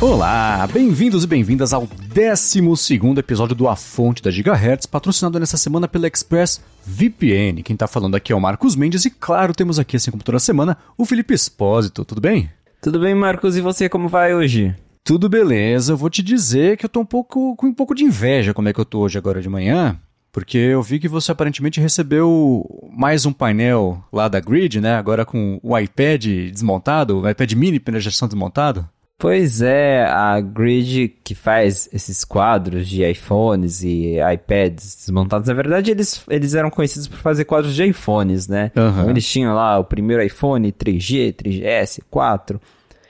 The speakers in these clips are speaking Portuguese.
Olá, bem-vindos e bem-vindas ao 12 episódio do A Fonte da Gigahertz, patrocinado nessa semana pela Express VPN. Quem tá falando aqui é o Marcos Mendes e, claro, temos aqui, assim como toda semana, o Felipe Espósito. Tudo bem? Tudo bem, Marcos, e você, como vai hoje? Tudo beleza. Eu vou te dizer que eu tô um pouco com um pouco de inveja como é que eu tô hoje agora de manhã, porque eu vi que você aparentemente recebeu mais um painel lá da Grid, né? Agora com o iPad desmontado, o iPad mini pela gestão desmontado. Pois é, a Grid que faz esses quadros de iPhones e iPads desmontados, na verdade eles, eles eram conhecidos por fazer quadros de iPhones, né? Uhum. Então, eles tinham lá o primeiro iPhone 3G, 3GS, 4,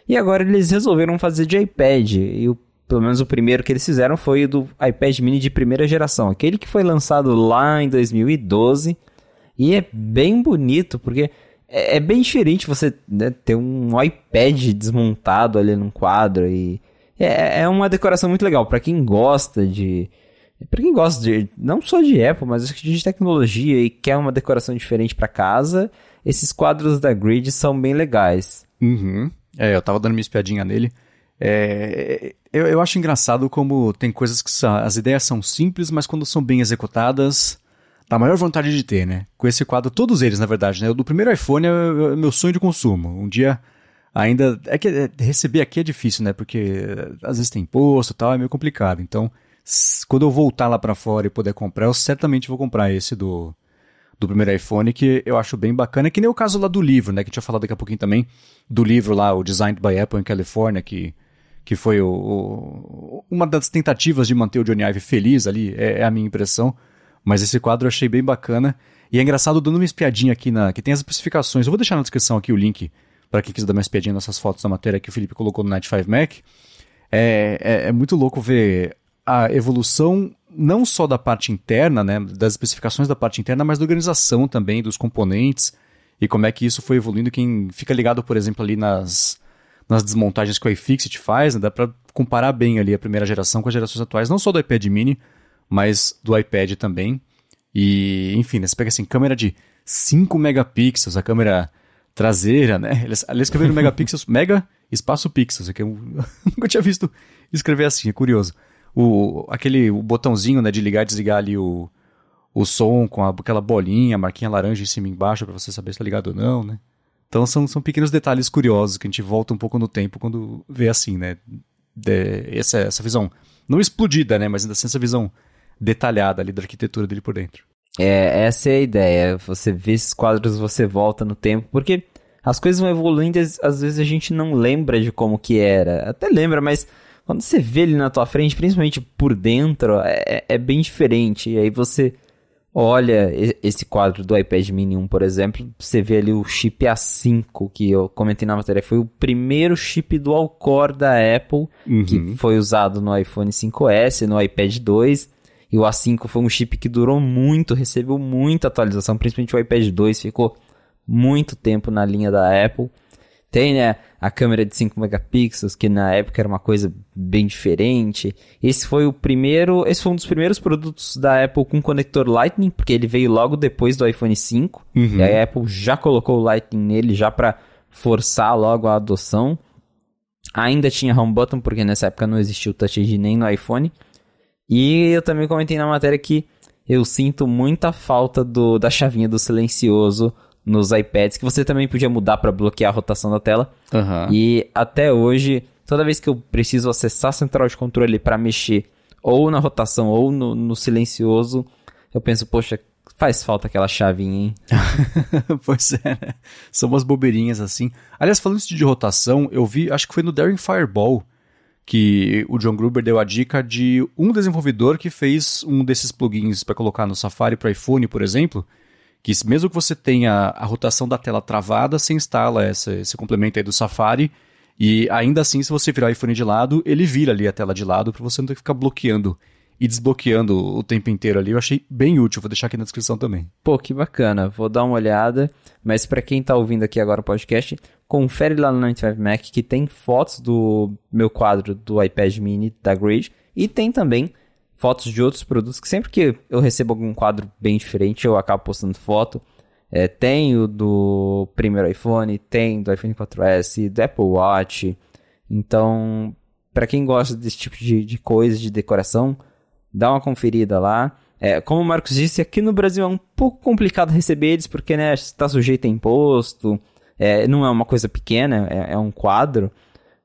e agora eles resolveram fazer de iPad, e o, pelo menos o primeiro que eles fizeram foi o do iPad mini de primeira geração, aquele que foi lançado lá em 2012, e é bem bonito, porque é, é bem diferente você né, ter um iPad desmontado ali num quadro e é, é uma decoração muito legal para quem gosta de para quem gosta de não só de Apple, mas de tecnologia e quer uma decoração diferente para casa, esses quadros da Grid são bem legais. Uhum. É, eu tava dando minha espiadinha nele. É, eu, eu acho engraçado como tem coisas que são, as ideias são simples, mas quando são bem executadas, a maior vontade de ter, né? Com esse quadro, todos eles, na verdade, né? O do primeiro iPhone é, é meu sonho de consumo. Um dia ainda. É que é, receber aqui é difícil, né? Porque às vezes tem imposto e tal, é meio complicado. Então, quando eu voltar lá para fora e puder comprar, eu certamente vou comprar esse do, do primeiro iPhone, que eu acho bem bacana. Que nem o caso lá do livro, né? Que a gente vai falar daqui a pouquinho também. Do livro lá, o Designed by Apple em Califórnia, que, que foi o, o, uma das tentativas de manter o Johnny Ive feliz ali, é, é a minha impressão. Mas esse quadro eu achei bem bacana. E é engraçado, dando uma espiadinha aqui na. que tem as especificações. Eu vou deixar na descrição aqui o link para quem quiser dar uma espiadinha nessas fotos da matéria que o Felipe colocou no Night 5 Mac. É, é, é, muito louco ver a evolução não só da parte interna, né, das especificações da parte interna, mas da organização também, dos componentes e como é que isso foi evoluindo. Quem fica ligado, por exemplo, ali nas, nas desmontagens que o iFixit faz, né, dá para comparar bem ali a primeira geração com as gerações atuais, não só do iPad mini, mas do iPad também. E, enfim, né, você pega assim, câmera de 5 megapixels, a câmera traseira, né? Eles, eles escreveram megapixels, mega espaço pixels, que eu nunca tinha visto escrever assim, é curioso. O, aquele o botãozinho né, de ligar e desligar ali o, o som com a, aquela bolinha, marquinha laranja em cima e embaixo para você saber se tá ligado ou não, né? Então são, são pequenos detalhes curiosos que a gente volta um pouco no tempo quando vê assim, né? De, essa, essa visão, não explodida, né? Mas ainda assim essa visão detalhada ali da arquitetura dele por dentro. É, essa é a ideia. Você vê esses quadros, você volta no tempo, porque as coisas vão evoluindo e às vezes a gente não lembra de como que era. Até lembra, mas quando você vê ele na tua frente, principalmente por dentro, é, é bem diferente. E aí você olha esse quadro do iPad mini 1, por exemplo, você vê ali o chip A5, que eu comentei na matéria, foi o primeiro chip dual core da Apple, uhum. que foi usado no iPhone 5S, no iPad 2 e o A5 foi um chip que durou muito, recebeu muita atualização, principalmente o iPad 2 ficou muito tempo na linha da Apple. Tem, né, a câmera de 5 megapixels, que na época era uma coisa bem diferente. Esse foi o primeiro, esse foi um dos primeiros produtos da Apple com conector Lightning, porque ele veio logo depois do iPhone 5. Uhum. E a Apple já colocou o Lightning nele já para forçar logo a adoção. Ainda tinha home button, porque nessa época não existia o Touch ID nem no iPhone. E eu também comentei na matéria que eu sinto muita falta do, da chavinha do silencioso nos iPads, que você também podia mudar para bloquear a rotação da tela. Uhum. E até hoje, toda vez que eu preciso acessar a central de controle para mexer ou na rotação ou no, no, silencioso, eu penso, poxa, faz falta aquela chavinha, hein? pois é, né? São umas bobeirinhas assim. Aliás, falando isso de rotação, eu vi, acho que foi no Daring Fireball, que o John Gruber deu a dica de um desenvolvedor que fez um desses plugins para colocar no Safari para iPhone, por exemplo, que mesmo que você tenha a rotação da tela travada, você instala essa, esse complemento aí do Safari e ainda assim, se você virar o iPhone de lado, ele vira ali a tela de lado para você não ter que ficar bloqueando e desbloqueando o tempo inteiro ali. Eu achei bem útil, vou deixar aqui na descrição também. Pô, que bacana. Vou dar uma olhada. Mas para quem tá ouvindo aqui agora o podcast, confere lá no 95 Mac que tem fotos do meu quadro do iPad mini da Grid e tem também fotos de outros produtos que sempre que eu recebo algum quadro bem diferente, eu acabo postando foto. É, tem o do primeiro iPhone, tem do iPhone 4S, do Apple Watch. Então, para quem gosta desse tipo de, de coisa, de decoração, dá uma conferida lá. É, como o Marcos disse, aqui no Brasil é um pouco complicado receber eles, porque né, está sujeito a imposto, é, não é uma coisa pequena, é, é, um quadro,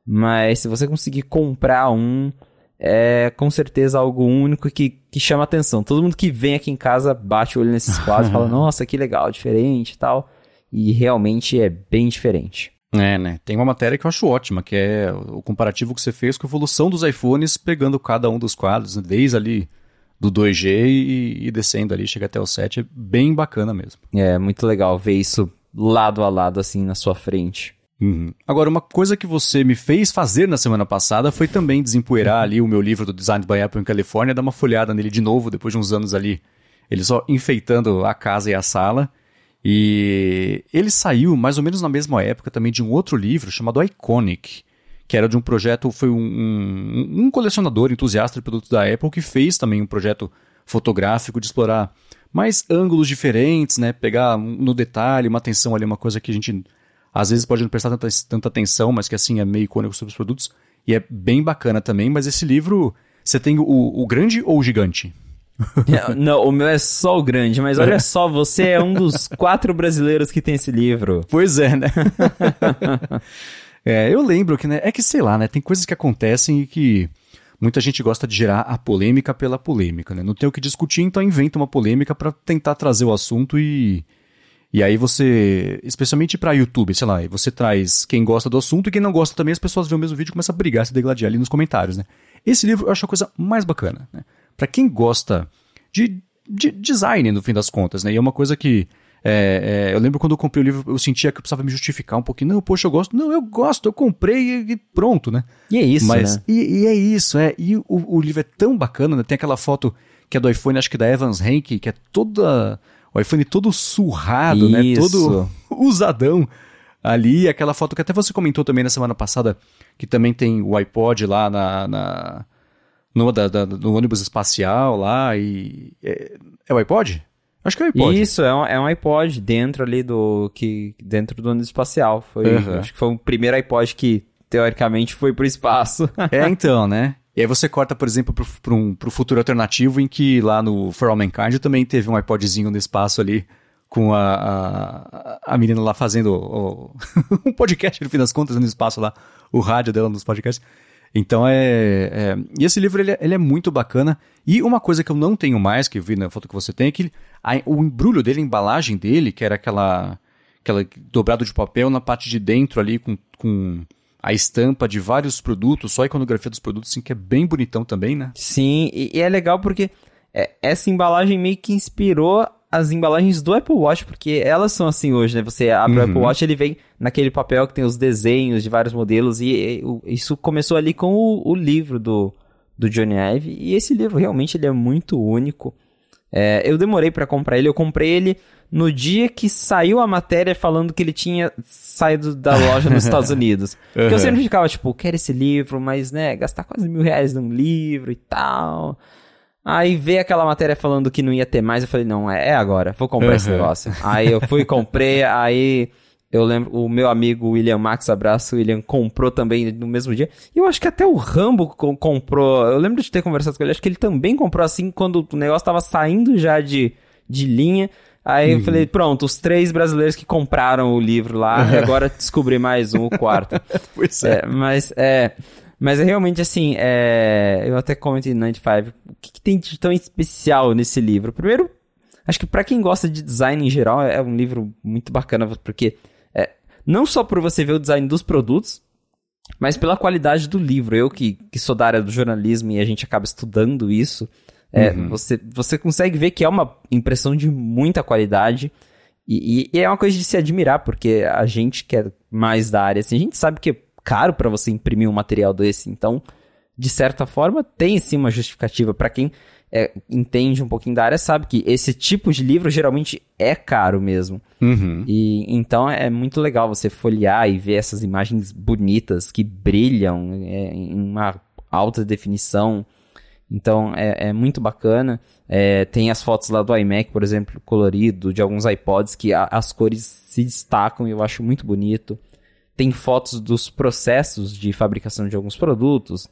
mas se você conseguir comprar um, é com certeza algo único que, que chama atenção. Todo mundo que vem aqui em casa bate o olho nesses quadros e fala, nossa, que legal, diferente e tal, e realmente é bem diferente. É, né? Tem uma matéria que eu acho ótima, que é o comparativo que você fez com a evolução dos iPhones, pegando cada um dos quadros, né? desde ali do 2G e, e, descendo ali, chega até o 7. É bem bacana mesmo. É, muito legal ver isso lado a lado, assim, na sua frente. Uhum. Agora, uma coisa que você me fez fazer na semana passada foi também desempoeirar ali o meu livro do Design by Apple em Califórnia, dar uma folhada nele de novo, depois de uns anos ali, ele só enfeitando a casa e a sala. E ele saiu mais ou menos na mesma época também de um outro livro chamado Iconic, que era de um projeto, foi um, um, um colecionador entusiasta de produtos da Apple que fez também um projeto fotográfico de explorar mais ângulos diferentes, né? Pegar no detalhe, uma atenção ali, uma coisa que a gente às vezes pode não prestar tanta, tanta atenção, mas que assim é meio icônico sobre os produtos. E é bem bacana também, mas esse livro, você tem o, o grande ou o gigante? Não, o meu é só o grande, mas olha só, você é um dos quatro brasileiros que tem esse livro. Pois é, né? é, eu lembro que, né, é que sei lá, né, tem coisas que acontecem e que muita gente gosta de gerar a polêmica pela polêmica, né? Não tem o que discutir, então inventa uma polêmica para tentar trazer o assunto e e aí você, especialmente para YouTube, sei lá, você traz quem gosta do assunto e quem não gosta também, as pessoas veem o mesmo vídeo e começam a brigar, se degladiar ali nos comentários, né? Esse livro eu acho a coisa mais bacana, né? Para quem gosta de, de, design, no fim das contas, né? E é uma coisa que. É, é, eu lembro quando eu comprei o livro, eu sentia que eu precisava me justificar um pouquinho. Não, poxa, eu gosto. Não, eu gosto, eu comprei e, pronto, né? E é isso, Mas, né? E, e, é isso, é. E o, o, livro é tão bacana, né? Tem aquela foto que é do iPhone, acho que da Evans Henke, que é toda. O iPhone todo surrado, né? isso. né? Todo usadão ali. Aquela foto que até você comentou também na semana passada, que também tem o iPod lá na, na no, da, da, no ônibus espacial lá e. É, é, o iPod? Acho que é o iPod. Isso, é um, é um iPod dentro ali do. que dentro do ônibus espacial. Foi, uhum. Acho que foi o primeiro iPod que, teoricamente, foi pro espaço. é, então, né? E aí você corta, por exemplo, pro, pro, um, pro futuro alternativo em que lá no For All Mankind também teve um iPodzinho no espaço ali com a, a, a menina lá fazendo o, um podcast, no fim das contas, no espaço lá, o rádio dela nos podcasts. Então é, é. E esse livro ele é, ele é, muito bacana. E uma coisa que eu não tenho mais, que eu vi na foto que você tem, é que a, o embrulho dele, a embalagem dele, que era aquela. aquela dobrado de papel na parte de dentro ali, com, com a estampa de vários produtos, só a iconografia dos produtos, assim, que é bem bonitão também, né? Sim, e, e é legal porque é, essa embalagem meio que inspirou as embalagens do Apple Watch, porque elas são assim hoje, né? Você abre uhum. o Apple Watch, ele vem naquele papel que tem os desenhos de vários modelos, e, e isso começou ali com o, o, livro do, do Johnny Ive, e esse livro realmente ele é muito único. É, eu demorei para comprar ele, eu comprei ele no dia que saiu a matéria falando que ele tinha saído da loja nos Estados Unidos. Porque uhum. eu sempre ficava, tipo, quero esse livro, mas, né, gastar quase mil reais num livro e tal... Aí veio aquela matéria falando que não ia ter mais, eu falei, não, é, é agora, vou comprar uhum. esse negócio. Aí eu fui, comprei, aí eu lembro, o meu amigo William Max, abraço, William, comprou também no mesmo dia. E eu acho que até o Rambo comprou, eu lembro de ter conversado com ele, acho que ele também comprou assim quando o negócio tava saindo já de, de linha. Aí uhum. eu falei, pronto, os três brasileiros que compraram o livro lá, uhum. agora descobri mais um, o quarto. pois é. é. Mas, é... Mas é realmente assim, é... eu até comentei no 95, o que, que, tem de tão especial nesse livro? Primeiro, acho que para quem gosta de design em geral, é um livro muito bacana, porque é... não só por você ver o design dos produtos, mas pela qualidade do livro. Eu que, que sou da área do jornalismo e a gente acaba estudando isso, é, uhum. você, você consegue ver que é uma impressão de muita qualidade. E, e, e, é uma coisa de se admirar, porque a gente que é mais da área, assim, a gente sabe que caro para você imprimir um material desse. Então, de certa forma, tem sim uma justificativa. Para quem é, entende um pouquinho da área, sabe que esse tipo de livro geralmente é caro mesmo. Uhum. E então é muito legal você folhear e ver essas imagens bonitas que brilham é, em uma alta definição. Então é, é muito bacana. É, tem as fotos lá do iMac, por exemplo, colorido, de alguns iPods que a, as cores se destacam e eu acho muito bonito. Tem fotos dos processos de fabricação de alguns produtos.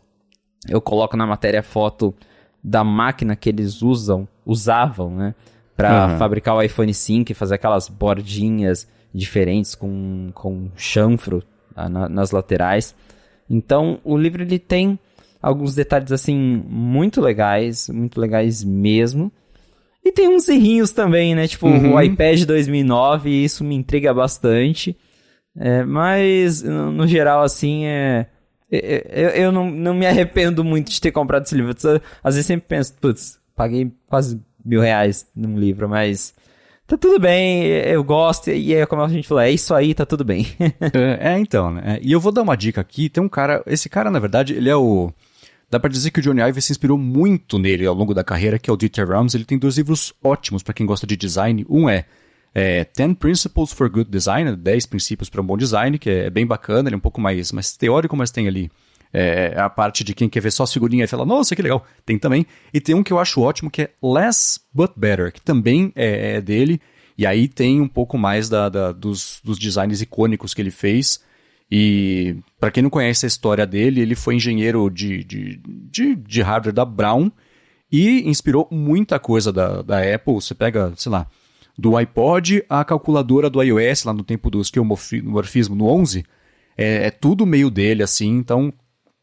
Eu coloco na matéria foto da máquina que eles usam, usavam, né? Para uhum. fabricar o iPhone 5 e fazer aquelas bordinhas diferentes com, com chanfro ah, na, nas laterais. Então, o livro ele tem alguns detalhes assim muito legais, muito legais mesmo. E tem uns errinhos também, né? Tipo, uhum. o iPad 2009, isso me intriga bastante. É, mas, no, geral, assim, é... Eu, eu não, não me arrependo muito de ter comprado esse livro. Às vezes sempre penso, putz, paguei quase mil reais num livro, mas tá tudo bem, eu gosto, e é como a gente falou, é isso aí, tá tudo bem. é, é, então, né? E eu vou dar uma dica aqui, tem um cara, esse cara, na verdade, ele é o... Dá pra dizer que o Johnny Ive se inspirou muito nele ao longo da carreira, que é o Dieter Rams. Ele tem dois livros ótimos para quem gosta de design. Um é, é Ten Principles for Good Design, 10 princípios para um bom design, que é bem bacana, ele é um pouco mais, mais teórico, mas tem ali é, a parte de quem quer ver só as figurinhas e fala, nossa, que legal. Tem também. E tem um que eu acho ótimo, que é Less But Better, que também é, é dele. E aí tem um pouco mais da, da dos, dos designs icônicos que ele fez. E para quem não conhece a história dele, ele foi engenheiro de, de, de, de hardware da Brown e inspirou muita coisa da, da Apple. Você pega, sei lá, do iPod a calculadora do iOS, lá no tempo do esquemorfismo no 11, é, é, tudo meio dele, assim, então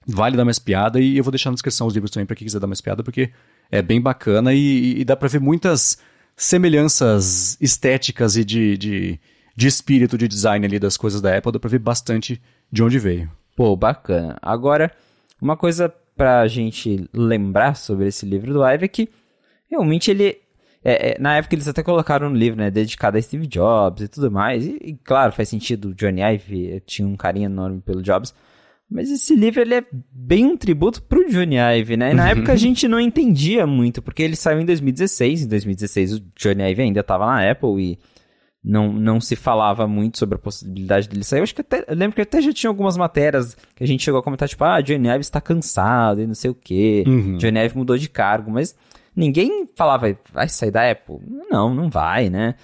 vale dar uma espiada e eu vou deixar na descrição os livros também para quem quiser dar uma espiada, porque é bem bacana e, e dá para ver muitas semelhanças estéticas e de, de, de, espírito de design ali das coisas da Apple, dá para ver bastante de onde veio. Pô, bacana. Agora, uma coisa pra gente lembrar sobre esse livro do Ive é que realmente ele é, é, na época eles até colocaram no livro, né, dedicado a Steve Jobs e tudo mais. E, e claro, faz sentido, o Johnny Ive tinha um carinho enorme pelo Jobs. Mas esse livro ele é bem um tributo pro Johnny Ive, né? E na época a gente não entendia muito, porque ele saiu em 2016. Em 2016 o Johnny Ive ainda estava na Apple e não, não se falava muito sobre a possibilidade dele sair. Eu acho que até, lembro que até já tinha algumas matérias que a gente chegou a comentar, tipo, ah, Johnny Ive está cansado e não sei o quê. Uhum. Johnny Ive mudou de cargo, mas ninguém falava, vai sair da Apple. Não, não vai, né?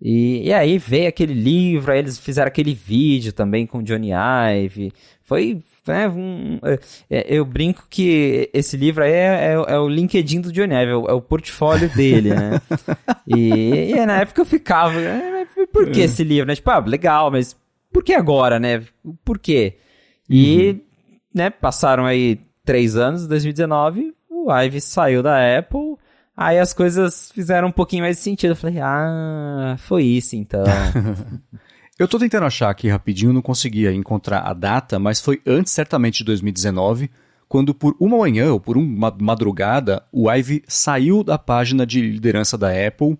E, e aí veio aquele livro, aí eles fizeram aquele vídeo também com Johnny Ive. Foi. Né, um, é, é, eu brinco que esse livro aí é, é, é, o LinkedIn do Johnny Ive, é o, é o portfólio dele, né? e, e, na época eu ficava. Por que esse livro? Né? Tipo, ah, legal, mas por que agora, né? Por quê? E, uhum. né, passaram aí três anos, 2019, o Ive saiu da Apple Aí as coisas fizeram um pouquinho mais de sentido. Eu falei, ah, foi isso então. eu tô tentando achar aqui rapidinho, não conseguia encontrar a data, mas foi antes certamente de 2019, quando por uma manhã ou por uma madrugada, o Ivy saiu da página de liderança da Apple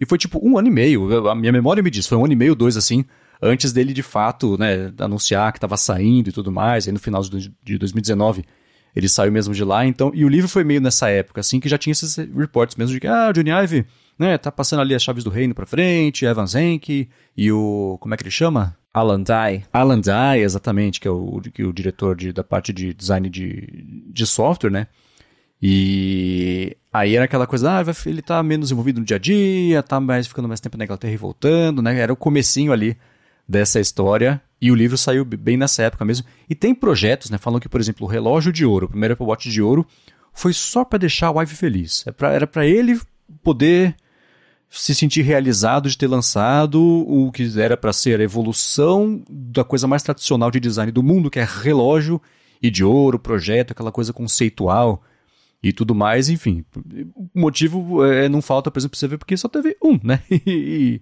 e foi tipo um ano e meio. A minha memória me diz, foi um ano e meio, dois assim, antes dele de fato, né, anunciar que estava saindo e tudo mais. Aí no final de 2019 ele saiu mesmo de lá, então. E o livro foi meio nessa época, assim, que já tinha esses reports mesmo de que, ah, o Johnny Ive, né, tá passando ali as chaves do reino pra frente, Evan Zenke e o. Como é que ele chama? Alan Dye. Alan Dye, exatamente, que é o, que é o diretor de, da parte de design de, de software, né? E aí era aquela coisa, ah, ele tá menos envolvido no dia a dia, tá mais ficando mais tempo na Inglaterra e voltando, né? Era o comecinho ali dessa história. E o livro saiu bem nessa época mesmo. E tem projetos, né? Falam que, por exemplo, o relógio de ouro, o primeiro Apple Watch de ouro, foi só para deixar o Ivy feliz. É pra, era para ele poder se sentir realizado de ter lançado o que era para ser a evolução da coisa mais tradicional de design do mundo, que é relógio e de ouro, projeto, aquela coisa conceitual e tudo mais, enfim. O motivo é, não falta, por exemplo, você ver porque só teve um, né? e,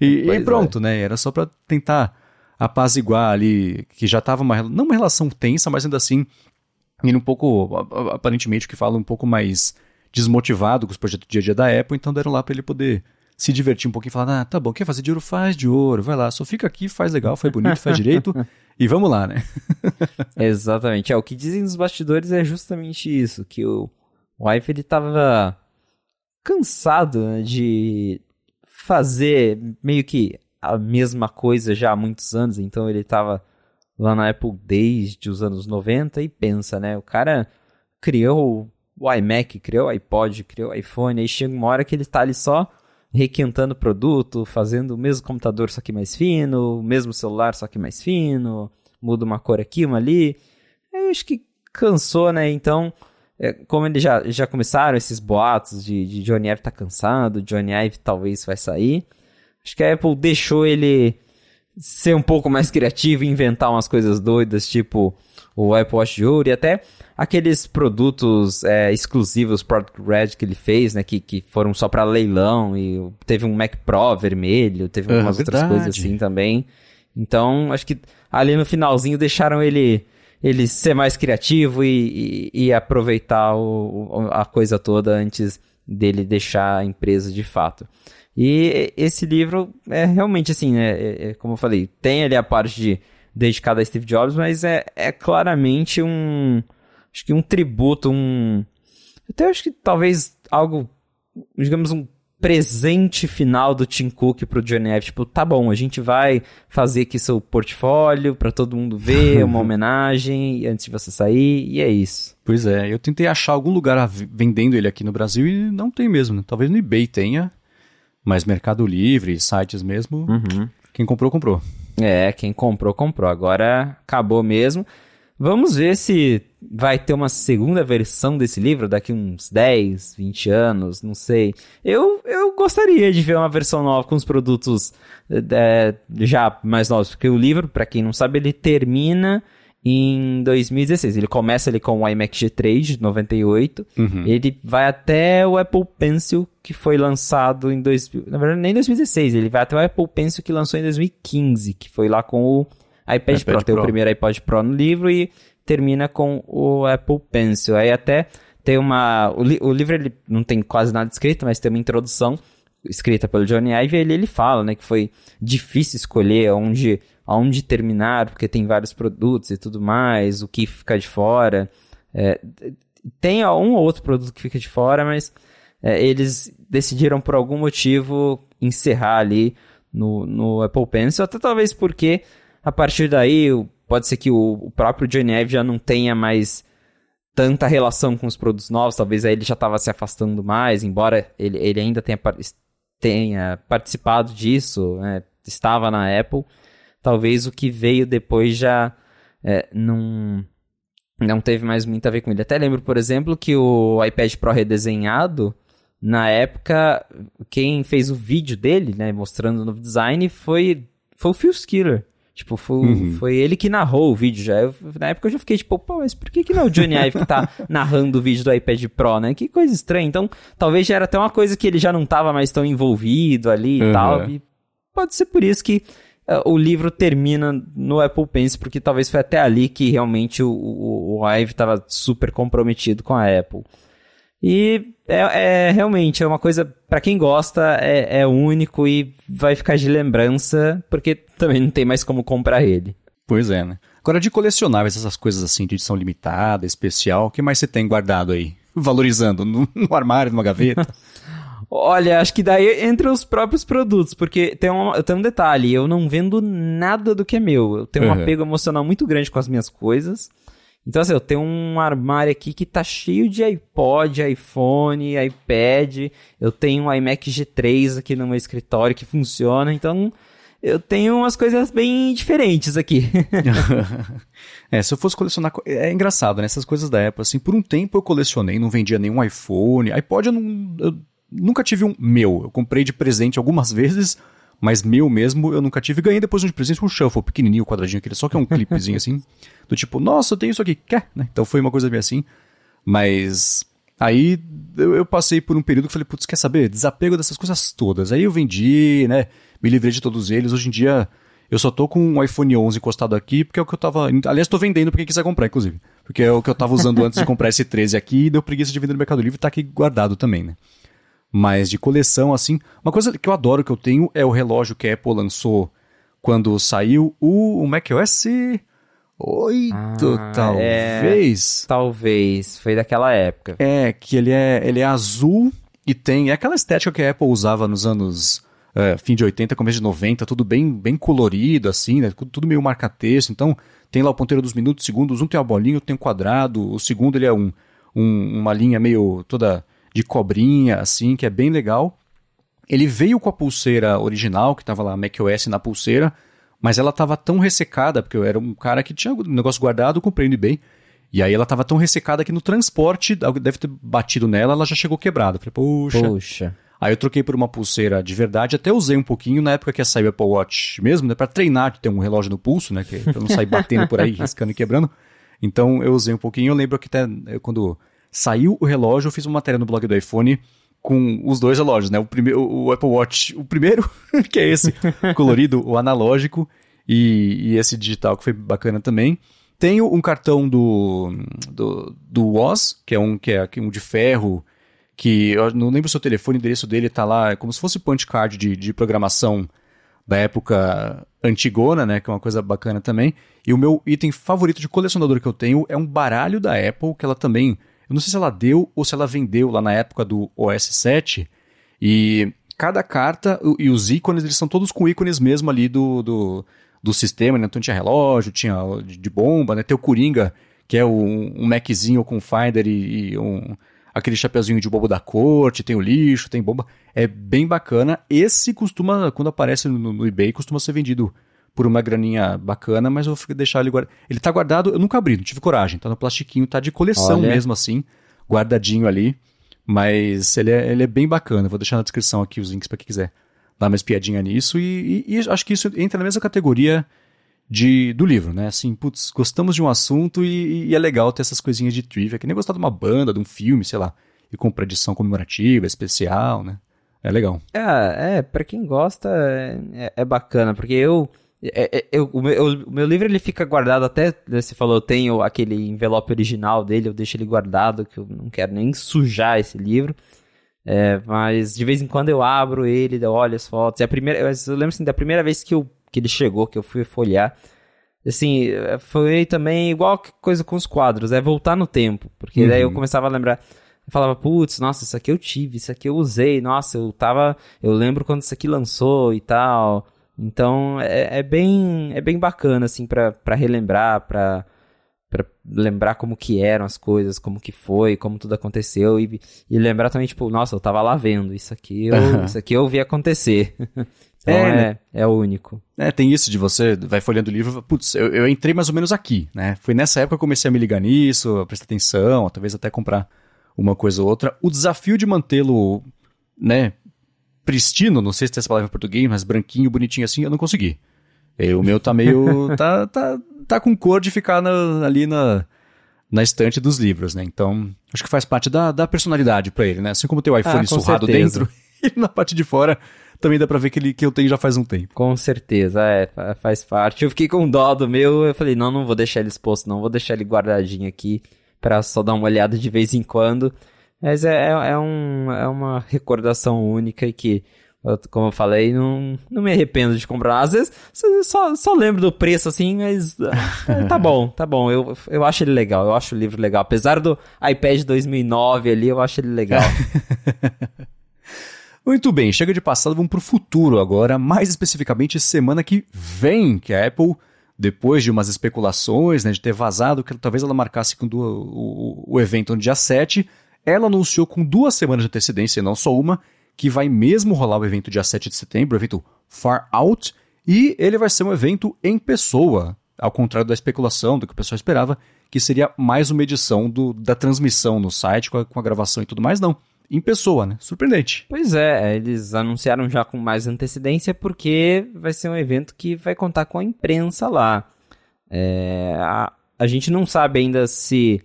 e, e pronto, é. né? Era só para tentar apaziguar ali, que já estava uma, não uma relação tensa, mas ainda assim, indo um pouco, aparentemente, que fala um pouco mais desmotivado com os projetos do dia a dia da Apple, então deram lá para ele poder se divertir um pouquinho e falar, ah, tá bom, quer fazer de ouro? Faz de ouro, vai lá, só fica aqui, faz legal, faz bonito, faz direito, e vamos lá, né? Exatamente, é, o que dizem nos bastidores é justamente isso, que o, o ele tava cansado né, de fazer meio que a mesma coisa já há muitos anos, então ele estava lá na Apple desde os anos 90 e pensa, né? O cara criou o iMac, criou o iPod, criou o iPhone, aí chega uma hora que ele está ali só requentando o produto, fazendo o mesmo computador só que mais fino, o mesmo celular só que mais fino, muda uma cor aqui, uma ali. Eu acho que cansou, né? Então, é, como eles já, já começaram esses boatos de, de Johnny Ive tá cansado, Johnny Ive talvez vai sair, acho que a Apple deixou ele ser um pouco mais criativo e inventar umas coisas doidas, tipo o Apple Watch de ouro e até aqueles produtos é, exclusivos Product Red que ele fez, né, que, que foram só para leilão e teve um Mac Pro vermelho, teve umas outras coisas assim também. Então, acho que ali no finalzinho deixaram ele ele ser mais criativo e, e, e aproveitar o, a coisa toda antes dele deixar a empresa de fato. E esse livro é realmente assim, né? É, é, como eu falei, tem ali a parte de dedicada a Steve Jobs, mas é, é claramente um. Acho que um tributo, um. Até acho que talvez algo, digamos, um presente final do Tim Cook pro Johnny Ive. Tipo, tá bom, a gente vai fazer aqui seu portfólio para todo mundo ver, uma homenagem antes de você sair, e é isso. Pois é, eu tentei achar algum lugar vendendo ele aqui no Brasil e não tem mesmo. Né? Talvez no eBay tenha, mas Mercado Livre, sites mesmo, uhum. quem comprou, comprou. É, quem comprou, comprou. Agora acabou mesmo. Vamos ver se vai ter uma segunda versão desse livro daqui uns 10, 20 anos, não sei. Eu, eu gostaria de ver uma versão nova com os produtos é, já mais novos, porque o livro, para quem não sabe, ele termina em 2016. Ele começa ali com o iMac G3 de 98. Uhum. Ele vai até o Apple Pencil que foi lançado em 2000, na verdade nem 2016, ele vai até o Apple Pencil que lançou em 2015, que foi lá com o iPad, iPad Pro. Pro. Tem o primeiro iPod Pro no livro e termina com o Apple Pencil. Aí até tem uma o, li, o livro ele não tem quase nada escrito, mas tem uma introdução escrita pelo Johnny Ive, ele, ele fala, né, que foi difícil escolher onde aonde terminar, porque tem vários produtos e tudo mais, o que fica de fora. É, tem um ou outro produto que fica de fora, mas é, eles decidiram por algum motivo encerrar ali no, no Apple Pencil, até talvez porque a partir daí pode ser que o, o próprio Johnny Ive já não tenha mais tanta relação com os produtos novos, talvez aí ele já estava se afastando mais, embora ele, ele ainda tenha, tenha participado disso, né, estava na Apple, talvez o que veio depois já é, não, não teve mais muito a ver com ele. Até lembro, por exemplo, que o iPad Pro redesenhado, na época, quem fez o vídeo dele, né, mostrando o novo design, foi, foi o Phil Skiller. Tipo, foi, uhum. foi ele que narrou o vídeo já. Eu, na época eu já fiquei tipo, pô, mas por que, que não é o Johnny Ive que tá narrando o vídeo do iPad Pro, né? Que coisa estranha. Então, talvez já era até uma coisa que ele já não tava mais tão envolvido ali uhum. e tal. E pode ser por isso que uh, o livro termina no Apple Pencil, porque talvez foi até ali que realmente o, o, o Ive tava super comprometido com a Apple. E é, é realmente é uma coisa, para quem gosta, é, é único e vai ficar de lembrança, porque também não tem mais como comprar ele. Pois é, né? Agora, de colecionáveis, essas coisas assim, de edição limitada, especial, o que mais você tem guardado aí? Valorizando no, no armário, numa gaveta? Olha, acho que daí entre os próprios produtos, porque tem um, tem um detalhe, eu não vendo nada do que é meu. Eu tenho uhum. um apego emocional muito grande com as minhas coisas. Então, assim, eu tenho um armário aqui que tá cheio de iPod, iPhone, iPad. Eu tenho um iMac G3 aqui no meu escritório que funciona. Então, eu tenho umas coisas bem diferentes aqui. é, se eu fosse colecionar. É engraçado, né? Essas coisas da Apple, assim, por um tempo eu colecionei, não vendia nenhum iPhone. iPod eu, não, eu nunca tive um meu. Eu comprei de presente algumas vezes mas meu mesmo eu nunca tive. Ganhei depois de presente um shuffle pequenininho, quadradinho, aquele só que é um clipezinho assim. Do tipo, nossa, eu tenho isso aqui, quer? Né? Então foi uma coisa bem assim. Mas aí eu, eu, passei por um período que falei, putz, quer saber? Desapego dessas coisas todas. Aí eu vendi, né? Me livrei de todos eles. Hoje em dia eu só tô com um iPhone 11 encostado aqui porque é o que eu tava. Aliás, tô vendendo pra quem quiser comprar, inclusive. Porque é o que eu tava usando antes de comprar esse 13 aqui e deu preguiça de vender no Mercado Livre e tá aqui guardado também, né? Mas de coleção, assim. Uma coisa que eu adoro que eu tenho é o relógio que a Apple lançou quando saiu o, o macOS 8, ah, talvez. É, talvez. Foi daquela época. É, que ele é, ele é azul e tem. É aquela estética que a Apple usava nos anos. É, fim de 80, começo de 90, tudo bem, bem colorido, assim, né? Tudo meio marca-texto. Então, tem lá o ponteiro dos minutos, segundos. Um tem a bolinha, outro tem um quadrado. O segundo, ele é um, um uma linha meio toda de cobrinha, assim, que é bem legal. Ele veio com a pulseira original, que tava lá macOS na pulseira, mas ela tava tão ressecada, porque eu era um cara que tinha um negócio guardado, comprei no eBay, e aí ela tava tão ressecada que no transporte, deve ter batido nela, ela já chegou quebrada. Falei. Poxa. Aí eu troquei por uma pulseira de verdade, até usei um pouquinho na época que ia sair o Apple Watch mesmo, né? Pra treinar de ter um relógio no pulso, né? Que, pra não sair batendo por aí, riscando e quebrando. Então eu usei um pouquinho. Eu lembro que até eu, quando saiu o relógio, eu fiz uma matéria no blog do iPhone com os dois relógios, né? O, primeiro, o Apple Watch, o primeiro, que é esse, colorido, o analógico, e, e, esse digital, que foi bacana também. Tenho um cartão do, do, do Woz, que é um que é um de ferro, que eu não lembro se o telefone, o endereço dele tá lá, é como se fosse punch card de, de programação da época antigona, né, que é uma coisa bacana também. E o meu item favorito de colecionador que eu tenho é um baralho da Apple, que ela também, eu não sei se ela deu ou se ela vendeu lá na época do OS 7. E cada carta e os ícones, eles são todos com ícones mesmo ali do, do, do sistema, né? Então tinha relógio, tinha de bomba, né? Tem o Coringa, que é um, um Maczinho com Finder e, e um aquele chapeuzinho de bobo da corte, tem o lixo, tem bomba. É bem bacana. Esse costuma, quando aparece no, no eBay, costuma ser vendido por uma graninha bacana, mas eu vou deixar ele guardado. Ele tá guardado, eu nunca abri, não tive coragem. Tá no plastiquinho, tá de coleção Olha. mesmo assim, guardadinho ali. Mas ele é, ele é bem bacana. Vou deixar na descrição aqui os links para quem quiser dar uma espiadinha nisso. E, e, e acho que isso entra na mesma categoria de, do livro, né? Assim, putz, gostamos de um assunto e, e, é legal ter essas coisinhas de trivia, que nem gostar de uma banda, de um filme, sei lá, e com edição comemorativa, especial, né? É legal. É, é pra quem gosta é, é bacana, porque eu, é, é eu, o, meu, o meu livro ele fica guardado até, né, você falou, eu tenho aquele envelope original dele, eu deixo ele guardado, que eu não quero nem sujar esse livro. É, mas de vez em quando eu abro ele, eu olho as fotos. É a primeira, eu lembro assim, da primeira vez que eu que ele chegou, que eu fui folhear. Assim, foi também igual coisa com os quadros, é voltar no tempo. Porque uhum. daí eu uhum. começava a lembrar. Eu falava, putz, nossa, isso aqui eu tive, isso aqui eu usei, nossa, eu tava. Eu lembro quando isso aqui lançou e tal. Então é, é bem é bem bacana, assim, pra, pra relembrar, pra, pra lembrar como que eram as coisas, como que foi, como tudo aconteceu. E, e lembrar também, tipo, nossa, eu tava lá vendo, isso aqui eu, uhum. isso aqui eu vi acontecer. Então é, né? é, é único. É, tem isso de você vai folhando o livro, putz, eu, eu, entrei mais ou menos aqui, né? Foi nessa época que eu comecei a me ligar nisso, a prestar atenção, talvez até comprar uma coisa ou outra. O desafio de mantê-lo, né, pristino, não sei se tem essa palavra em português, mas branquinho, bonitinho assim, eu não consegui. E o meu tá meio. tá, tá, tá com cor de ficar na, ali na, na estante dos livros, né? Então, acho que faz parte da, da personalidade para ele, né? Assim como tem o iPhone ah, surrado certeza. dentro e na parte de fora também dá pra ver que, ele, que eu tenho já faz um tempo. Com certeza, é, faz parte. Eu fiquei com dó do meu, eu falei, não, não vou deixar ele exposto, não, vou deixar ele guardadinho aqui para só dar uma olhada de vez em quando. Mas é, é, é, um, é uma recordação única e que, como eu falei, não, não me arrependo de comprar. Às vezes só, só lembro do preço assim, mas é, tá bom, tá bom. Eu, eu acho ele legal, eu acho o livro legal. Apesar do iPad 2009 ali, eu acho ele legal. Muito bem, chega de passado, vamos para o futuro agora, mais especificamente semana que vem, que a Apple, depois de umas especulações, né, de ter vazado que talvez ela marcasse com o, o, o evento no dia 7, ela anunciou com duas semanas de antecedência, não só uma, que vai mesmo rolar o evento dia 7 de setembro, o evento Far Out, e ele vai ser um evento em pessoa, ao contrário da especulação, do que o pessoal esperava, que seria mais uma edição do, da transmissão no site, com a, com a gravação e tudo mais, não em pessoa, né? Surpreendente. Pois é, eles anunciaram já com mais antecedência porque vai ser um evento que vai contar com a imprensa lá. É, a, a gente não sabe ainda se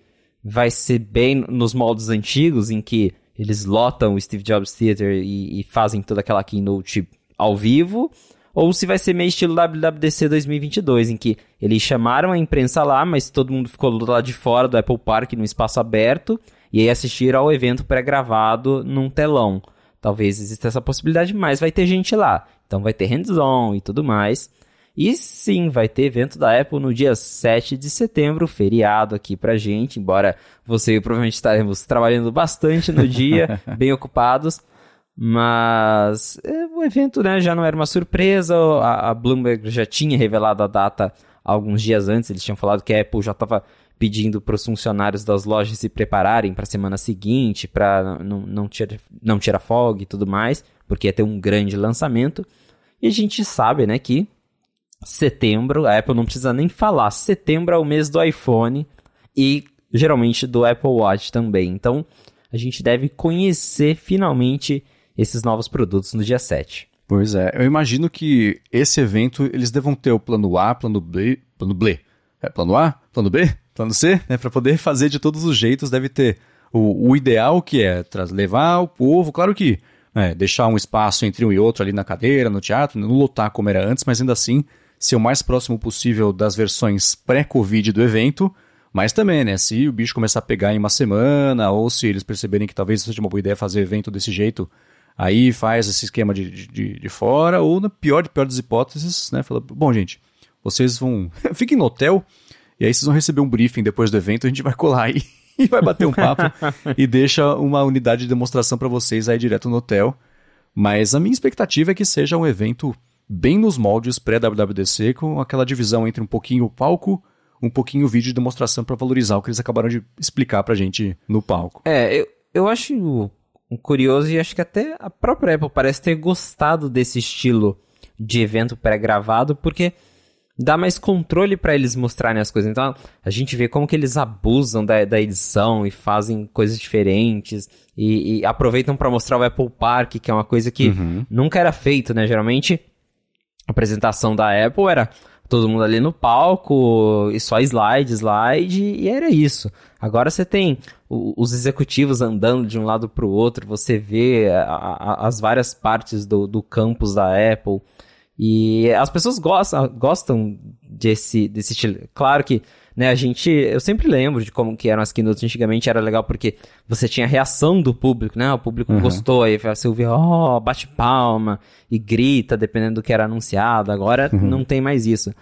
vai ser bem nos moldes antigos, em que eles lotam o Steve Jobs Theater e, e fazem toda aquela keynote ao vivo, ou se vai ser meio estilo WWDC 2022, em que eles chamaram a imprensa lá, mas todo mundo ficou lá de fora do Apple Park, num espaço aberto, e aí assistir ao evento pré-gravado num telão. Talvez exista essa possibilidade, mas vai ter gente lá. Então vai ter hands-on e tudo mais. E sim, vai ter evento da Apple no dia 7 de setembro, feriado aqui pra gente, embora você e eu provavelmente estaremos trabalhando bastante no dia, bem ocupados. Mas é, o evento né, já não era uma surpresa, a, a Bloomberg já tinha revelado a data alguns dias antes, eles tinham falado que a Apple já estava pedindo para os funcionários das lojas se prepararem para a semana seguinte, para não, não, tirar, não tirar folga e tudo mais. porque ia ter um grande lançamento. E a gente sabe, né, que setembro, a Apple não precisa nem falar, setembro é o mês do iPhone e geralmente do Apple Watch também. Então, a gente deve conhecer finalmente esses novos produtos no dia 7. Pois é, eu imagino que esse evento eles devam ter o plano A, plano B, plano B. É plano A, plano B, plano C, né, para poder fazer de todos os jeitos, deve ter o, o ideal que é levar o povo, claro que é, deixar um espaço entre um e outro ali na cadeira, no teatro, não lotar como era antes, mas ainda assim ser o mais próximo possível das versões pré-Covid do evento, mas também, né, se o bicho começar a pegar em uma semana, ou se eles perceberem que talvez seja uma boa ideia fazer evento desse jeito, aí faz esse esquema de, de, de fora, ou na pior de pior das hipóteses, né, fala, bom gente, vocês vão, fiquem no hotel, e aí vocês vão receber um briefing depois do evento, a gente vai colar aí e vai bater um papo e deixa uma unidade de demonstração para vocês aí direto no hotel. Mas a minha expectativa é que seja um evento bem nos moldes pré-WWDC, com aquela divisão entre um pouquinho palco, um pouquinho vídeo de demonstração para valorizar o que eles acabaram de explicar pra gente no palco. É, eu, eu acho curioso e acho que até a própria Apple parece ter gostado desse estilo de evento pré-gravado, porque dá mais controle para eles mostrarem as coisas. Então, a gente vê como que eles abusam da, da edição e fazem coisas diferentes e, e aproveitam para mostrar o Apple Park, que é uma coisa que uhum. nunca era feito, né? Geralmente, apresentação da Apple era todo mundo ali no palco, e só slide, slide, e era isso. Agora você tem os executivos andando de um lado para o outro, você vê a, a, as várias partes do, do campus da Apple. E as pessoas gostam, gostam desse, desse estilo. Claro que, né, a gente. Eu sempre lembro de como que eram as keynotes antigamente, era legal porque você tinha a reação do público, né? O público uhum. gostou, aí você ouvia, ó, oh, bate palma e grita, dependendo do que era anunciado. Agora uhum. não tem mais isso.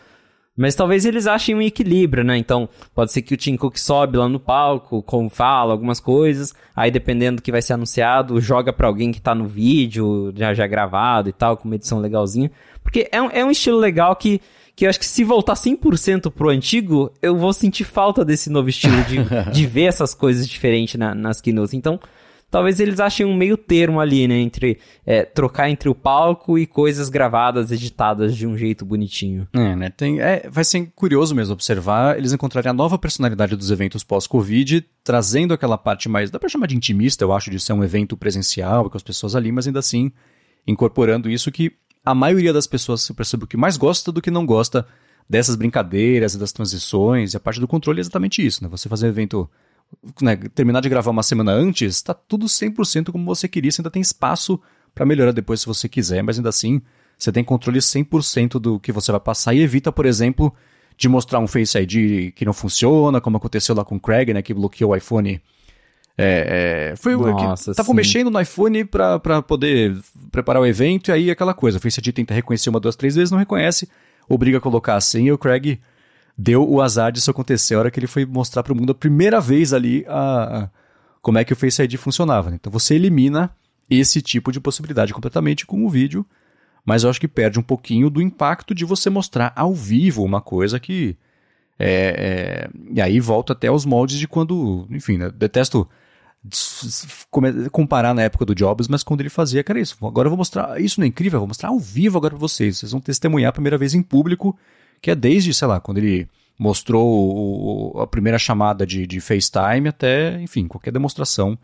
Mas talvez eles achem um equilíbrio, né? Então, pode ser que o Tim Cook sobe lá no palco, como fala algumas coisas, aí dependendo do que vai ser anunciado, joga para alguém que tá no vídeo, já já gravado e tal, com uma edição legalzinha. Porque é um, é um estilo legal que, que eu acho que se voltar 100% pro antigo, eu vou sentir falta desse novo estilo de, de ver essas coisas diferentes na, nas keynotes. Então, talvez eles achem um meio termo ali, né? Entre é, trocar entre o palco e coisas gravadas, editadas de um jeito bonitinho. É, né? Tem, é, vai ser curioso mesmo observar eles encontrarem a nova personalidade dos eventos pós-Covid, trazendo aquela parte mais, dá pra chamar de intimista, eu acho, de ser um evento presencial com as pessoas ali, mas ainda assim incorporando isso que a maioria das pessoas eu percebo que mais gosta do que não gosta dessas brincadeiras e das transições, e a parte do controle é exatamente isso, né? Você fazer um evento né, terminar de gravar uma semana antes, está tudo 100% como você queria, você ainda tem espaço para melhorar depois se você quiser, mas ainda assim você tem controle 100% do que você vai passar e evita, por exemplo, de mostrar um Face ID que não funciona, como aconteceu lá com o Craig, né, que bloqueou o iPhone. É, é, foi Nossa, que mexendo no iPhone para poder preparar o evento e aí aquela coisa, o Face ID tenta reconhecer uma, duas, três vezes, não reconhece, obriga a colocar assim e o Craig deu o azar disso acontecer a hora que ele foi mostrar para o mundo a primeira vez ali a, a, como é que o Face ID funcionava. Né? Então você elimina esse tipo de possibilidade completamente com o vídeo, mas eu acho que perde um pouquinho do impacto de você mostrar ao vivo uma coisa que. É, é, e aí volta até aos moldes de quando. Enfim, né? detesto comparar na época do Jobs, mas quando ele fazia, cara, isso. Agora eu vou mostrar. Isso não é incrível? Eu vou mostrar ao vivo agora pra vocês. Vocês vão testemunhar a primeira vez em público que é desde, sei lá, quando ele mostrou o, a primeira chamada de, de FaceTime até, enfim, qualquer demonstração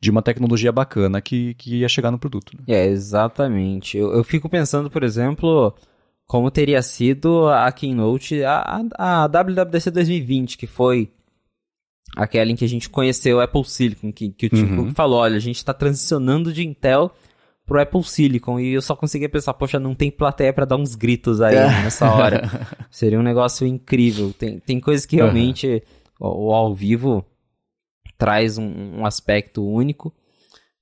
de uma tecnologia bacana que, que ia chegar no produto. Né? É, exatamente. Eu, eu fico pensando, por exemplo, como teria sido a Keynote, a, a WWDC 2020, que foi aquela em que a gente conheceu o Apple Silicon, que, que o Tim uhum. Cook falou, olha, a gente está transicionando de Intel pro Apple Silicon. E eu só conseguia pensar, poxa, não tem plateia para dar uns gritos aí é. nessa hora. Seria um negócio incrível. Tem, tem coisas que realmente uhum. o, o, ao vivo traz um, um, aspecto único.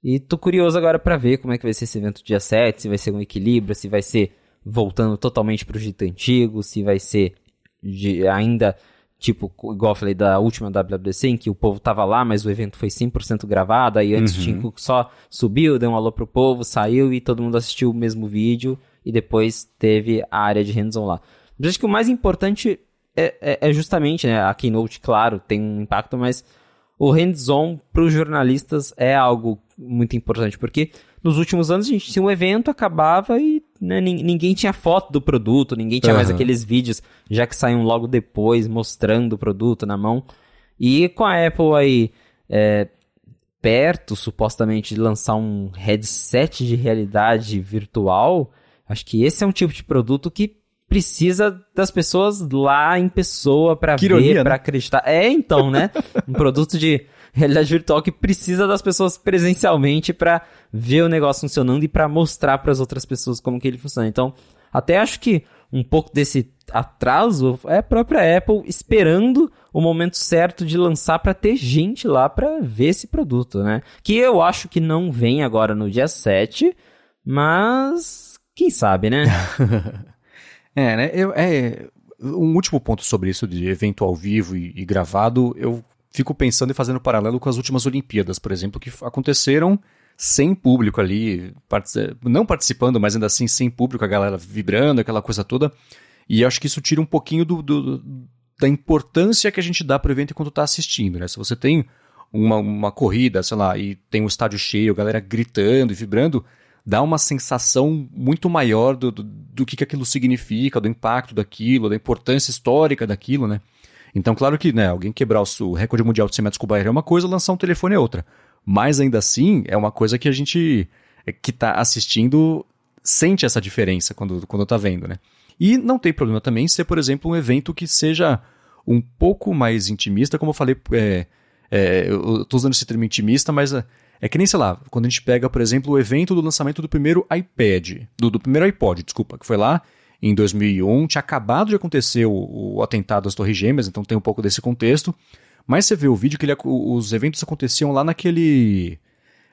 E tô curioso agora para ver como é que vai ser esse evento dia 7, se vai ser um equilíbrio, se vai ser voltando totalmente pro jeito antigo, se vai ser de, ainda Tipo, igual eu falei da última WWDC, em que o povo tava lá, mas o evento foi 100% gravado, aí antes uhum. o Tim Cook só subiu, deu um alô pro povo, saiu e todo mundo assistiu o mesmo vídeo, e depois teve a área de hands-on lá. Mas acho que o mais importante é, é, é, justamente, né, a Keynote, claro, tem um impacto, mas o hands-on para os jornalistas é algo muito importante, porque nos últimos anos a gente tinha um evento, acabava e né, ninguém tinha foto do produto, ninguém tinha uhum. mais aqueles vídeos, já que saíam logo depois, mostrando o produto na mão. E com a Apple aí é, perto, supostamente, de lançar um headset de realidade virtual, acho que esse é um tipo de produto que precisa das pessoas lá em pessoa para ver, né? para acreditar. É, então, né? um produto de realidade virtual que precisa das pessoas presencialmente para ver o negócio funcionando e para mostrar para as outras pessoas como que ele funciona. Então, até acho que um pouco desse atraso é a própria Apple esperando o momento certo de lançar para ter gente lá para ver esse produto, né? Que eu acho que não vem agora no dia 7, mas quem sabe, né? é, né? Eu, é, um último ponto sobre isso de evento ao vivo e, e gravado, eu fico pensando e fazendo paralelo com as últimas Olimpíadas, por exemplo, que aconteceram sem público ali, não participando, mas ainda assim sem público, a galera vibrando, aquela coisa toda. E acho que isso tira um pouquinho do, do da importância que a gente dá para o evento enquanto está assistindo, né? Se você tem uma, uma corrida, sei lá, e tem um estádio cheio, a galera gritando e vibrando, dá uma sensação muito maior do, do, do que, que aquilo significa, do impacto daquilo, da importância histórica daquilo, né? Então, claro que, né, alguém quebrar o recorde mundial de 100 metros cubados é uma coisa, lançar um telefone é outra. Mas ainda assim, é uma coisa que a gente é, que está assistindo sente essa diferença quando, quando tá vendo, né? E não tem problema também ser, por exemplo, um evento que seja um pouco mais intimista, como eu falei, é, é, eu tô usando esse termo intimista, mas é, é, que nem, sei lá, quando a gente pega, por exemplo, o evento do lançamento do primeiro iPad, do, do primeiro iPod, desculpa, que foi lá em 2001, tinha acabado de acontecer o, o atentado às Torres Gêmeas, então tem um pouco desse contexto. Mas você vê o vídeo que ele, os eventos aconteciam lá naquele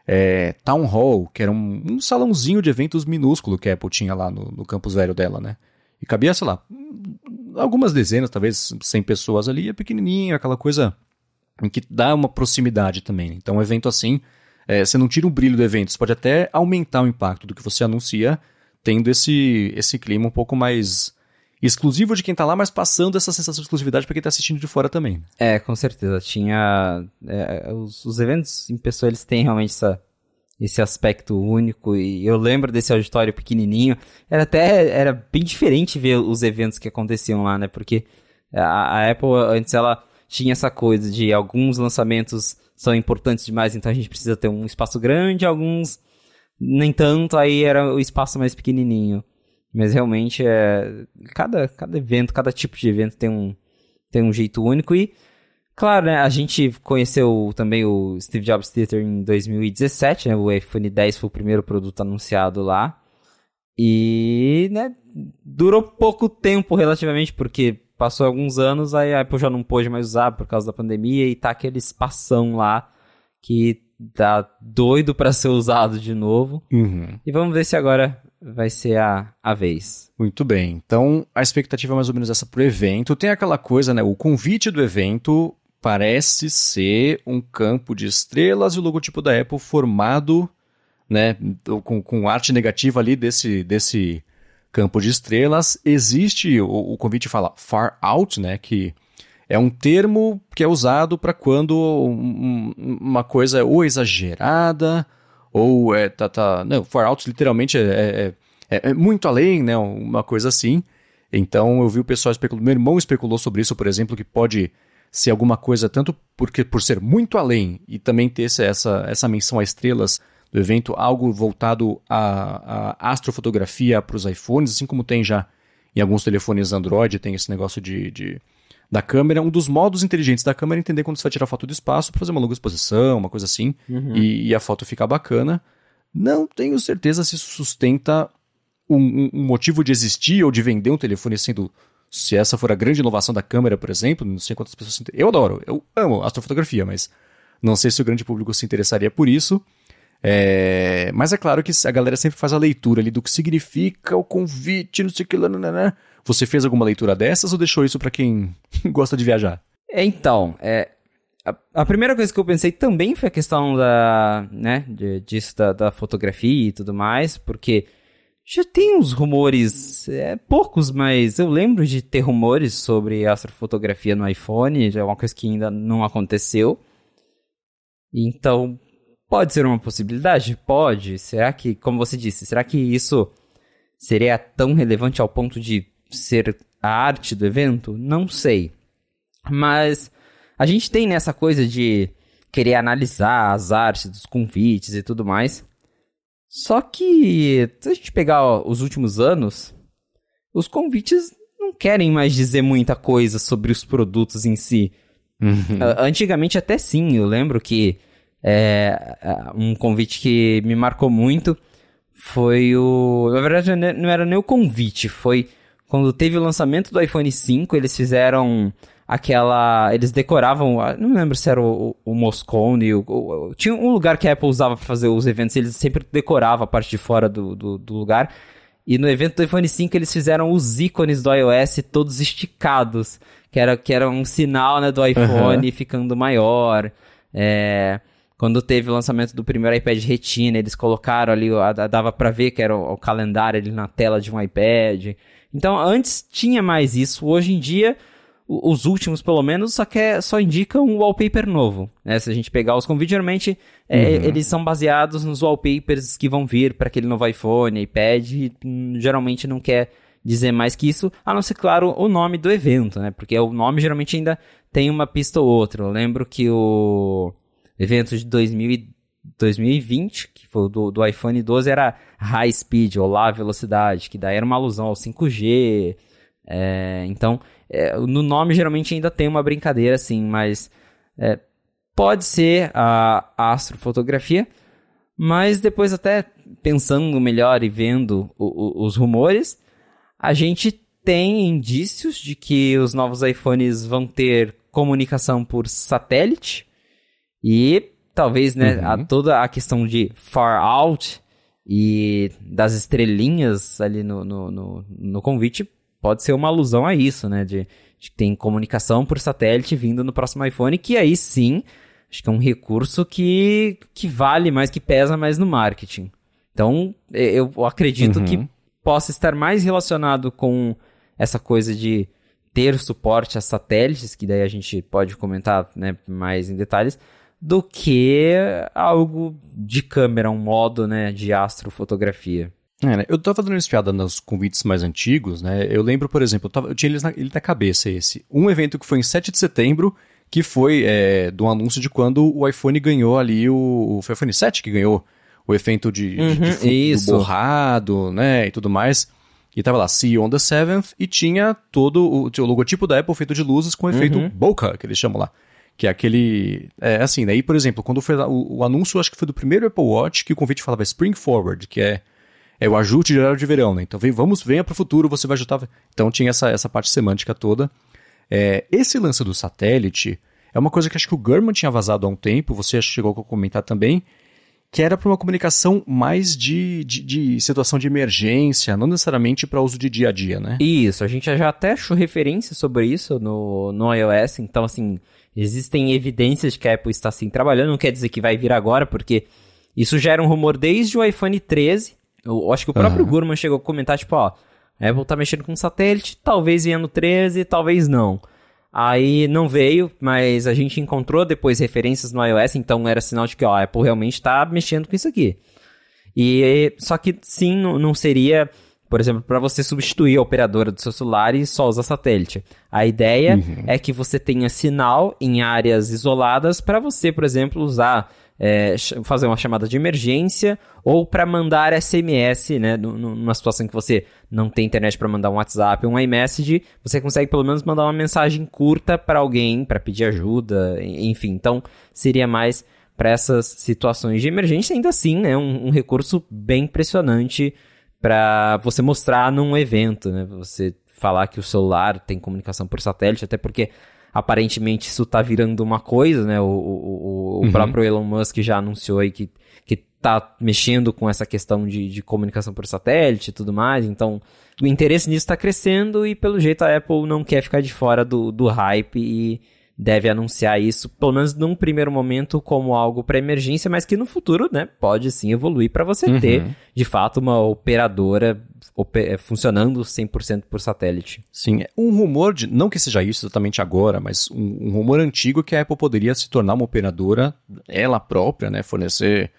é, Town Hall, que era um, um, salãozinho de eventos minúsculo que a Apple tinha lá no, no campus velho dela, né? E cabia, sei lá, algumas dezenas, talvez 100 pessoas ali, é pequenininho, aquela coisa em que dá uma proximidade também. Né? Então, um evento assim, é, você não tira o brilho do evento, você pode até aumentar o impacto do que você anuncia, tendo esse, esse clima um pouco mais exclusivo de quem tá lá, mas passando essa sensação de exclusividade para quem tá assistindo de fora também. É, com certeza. Tinha. É, os, os, eventos em pessoa, eles têm realmente essa, esse aspecto único. E eu lembro desse auditório pequenininho. Era até. Era bem diferente ver os eventos que aconteciam lá, né? Porque a, a Apple, antes, ela tinha essa coisa de alguns lançamentos são importantes demais, então a gente precisa ter um espaço grande, alguns nem tanto, aí era o espaço mais pequenininho. Mas realmente é cada, cada evento, cada tipo de evento tem um, tem um jeito único e claro, né, a gente conheceu também o Steve Jobs Theater em 2017, né, o iPhone 10 foi o primeiro produto anunciado lá. E, né, durou pouco tempo relativamente porque passou alguns anos, aí a Apple já não pôde mais usar por causa da pandemia e tá aquele espação lá que tá doido para ser usado de novo. Uhum. E vamos ver se agora vai ser a, a vez. Muito bem. Então, a expectativa é mais ou menos essa pro evento. Tem aquela coisa, né? O convite do evento parece ser um campo de estrelas e o logotipo da Apple formado, né? Com, com arte negativa ali desse, desse campo de estrelas. Existe, o, o convite fala far out, né? Que é um termo que é usado para quando um, uma coisa é ou exagerada ou é, tá, tá, não, far out literalmente é, é, é, é, muito além, né, uma coisa assim. Então eu vi o pessoal especulando, meu irmão especulou sobre isso, por exemplo, que pode ser alguma coisa tanto porque por ser muito além e também ter essa, essa menção a estrelas do evento, algo voltado à, à astrofotografia para os iPhones, assim como tem já em alguns telefones Android, tem esse negócio de, de da câmera, um dos modos inteligentes da câmera é entender quando você vai tirar foto do espaço para fazer uma longa exposição, uma coisa assim, uhum. e, e, a foto ficar bacana. Não tenho certeza se isso sustenta um, um, motivo de existir ou de vender um telefone sendo. Se essa for a grande inovação da câmera, por exemplo, não sei quantas pessoas se Eu adoro, eu amo astrofotografia, mas não sei se o grande público se interessaria por isso. É... Mas é claro que a galera sempre faz a leitura ali do que significa o convite, não sei o que lá, né? Você fez alguma leitura dessas ou deixou isso para quem gosta de viajar? Então, é, a, a, primeira coisa que eu pensei também foi a questão da, né, de, disso da, da fotografia e tudo mais, porque já tem uns rumores, é, poucos, mas eu lembro de ter rumores sobre astrofotografia no iPhone, já é uma coisa que ainda não aconteceu. Então, Pode ser uma possibilidade? Pode. Será que, como você disse, será que isso seria tão relevante ao ponto de ser a arte do evento? Não sei. Mas a gente tem nessa coisa de querer analisar as artes dos convites e tudo mais. Só que, se a gente pegar os últimos anos, os convites não querem mais dizer muita coisa sobre os produtos em si. Uhum. Antigamente até sim, eu lembro que é, um convite que me marcou muito foi o... Na verdade não era nem o convite, foi quando teve o lançamento do iPhone 5, eles fizeram aquela. Eles decoravam. Não lembro se era o, o, Moscone. O, o, tinha um lugar que a Apple usava para fazer os eventos. Eles sempre decoravam a parte de fora do, do, do, lugar. E no evento do iPhone 5 eles fizeram os ícones do iOS todos esticados. Que era, que era um sinal né, do iPhone uhum. ficando maior. É, quando teve o lançamento do primeiro iPad Retina, eles colocaram ali, dava para ver que era o, o calendário ali na tela de um iPad. Então antes tinha mais isso. Hoje em dia os últimos, pelo menos, só, quer, só indicam um wallpaper novo. Né? Se a gente pegar os convites, geralmente é, uhum. eles são baseados nos wallpapers que vão vir para aquele novo iPhone, iPad, e, hum, geralmente não quer dizer mais que isso, a não ser, claro, o nome do evento, né? Porque o nome geralmente ainda tem uma pista ou outra. Eu lembro que o evento de 2000 2020, que foi do, do iPhone 12, era High Speed, ou Lá Velocidade, que daí era uma alusão ao 5G. É, então, é, no nome geralmente ainda tem uma brincadeira assim, mas é, pode ser a, astrofotografia, mas depois até pensando melhor e vendo o, o, os rumores, a gente tem indícios de que os novos iPhones vão ter comunicação por satélite e talvez né, uhum. a, toda a questão de far out e das estrelinhas ali no, no, no, no convite pode ser uma alusão a isso, né? De, de que tem comunicação por satélite vindo no próximo iPhone, que aí sim, acho que é um recurso que, que vale mais, que pesa mais no marketing. Então, eu acredito uhum. que possa estar mais relacionado com essa coisa de ter suporte a satélites, que daí a gente pode comentar né, mais em detalhes, do que algo de câmera, um modo né, de astrofotografia. É, né? Eu tava dando uma espiada nos convites mais antigos, né? Eu lembro, por exemplo, eu, tava, eu tinha ele na, ele na cabeça esse. Um evento que foi em 7 de setembro, que foi é, do anúncio de quando o iPhone ganhou ali o. Foi o iPhone 7 que ganhou o efeito de, uhum, de, de borrado, né? E tudo mais. E tava lá, See you on the 7th, e tinha todo o, o logotipo da Apple feito de luzes com efeito uhum. bokeh, que eles chamam lá. Que é aquele. É assim, daí, por exemplo, quando foi o, o anúncio, acho que foi do primeiro Apple Watch, que o convite falava Spring Forward, que é é o ajuste de horário de verão, né? Então vem, vamos, venha para o futuro, você vai ajustar. Então tinha essa, essa parte semântica toda. É, esse lance do satélite é uma coisa que acho que o Gurman tinha vazado há um tempo, você chegou a comentar também, que era para uma comunicação mais de, de, de, situação de emergência, não necessariamente para uso de dia a dia, né? Isso, a gente já até achou referência sobre isso no, no iOS, então assim, existem evidências de que a Apple está assim trabalhando, não quer dizer que vai vir agora, porque isso já era um rumor desde o iPhone 13, eu acho que o próprio uhum. Gurman chegou a comentar, tipo, ó, a Apple tá mexendo com satélite, talvez venha no 13, talvez não. Aí não veio, mas a gente encontrou depois referências no iOS, então era sinal de que ó, a Apple realmente está mexendo com isso aqui. E só que sim, não, não seria, por exemplo, para você substituir a operadora do seu celular e só usar satélite. A ideia uhum. é que você tenha sinal em áreas isoladas para você, por exemplo, usar é, fazer uma chamada de emergência ou para mandar SMS, né? Numa situação que você não tem internet para mandar um WhatsApp, um iMessage, você consegue pelo menos mandar uma mensagem curta para alguém para pedir ajuda, enfim. Então seria mais para essas situações de emergência, ainda assim, né? Um, um recurso bem impressionante para você mostrar num evento, né? Você falar que o celular tem comunicação por satélite, até porque aparentemente isso tá virando uma coisa, né? O, o, o uhum. próprio Elon Musk já anunciou aí que, que tá mexendo com essa questão de, de comunicação por satélite e tudo mais, então o interesse nisso está crescendo e pelo jeito a Apple não quer ficar de fora do, do hype e deve anunciar isso, pelo menos num primeiro momento, como algo para emergência, mas que no futuro, né, pode sim evoluir para você uhum. ter, de fato, uma operadora oper funcionando 100% por satélite. Sim, é um rumor, de, não que seja isso exatamente agora, mas um, um rumor antigo que a Apple poderia se tornar uma operadora, ela própria, né, fornecer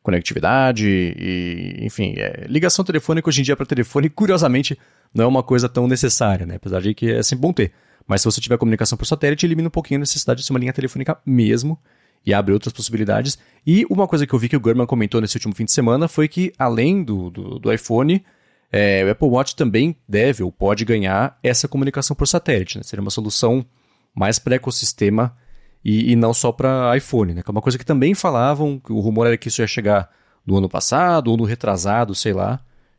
conectividade e, enfim, é, ligação telefônica hoje em dia para telefone, curiosamente, não é uma coisa tão necessária, né, apesar de que é sempre bom ter. Mas se você tiver comunicação por satélite, elimina um pouquinho a necessidade de ser uma linha telefônica mesmo e abre outras possibilidades. E uma coisa que eu vi que o Gurman comentou nesse último fim de semana foi que, além do, do, do iPhone, é, o Apple Watch também deve ou pode ganhar essa comunicação por satélite. Né? Seria uma solução mais para ecossistema e, e, não só para iPhone. Né? Que é uma coisa que também falavam, que o rumor era que isso ia chegar no ano passado ou no retrasado, sei lá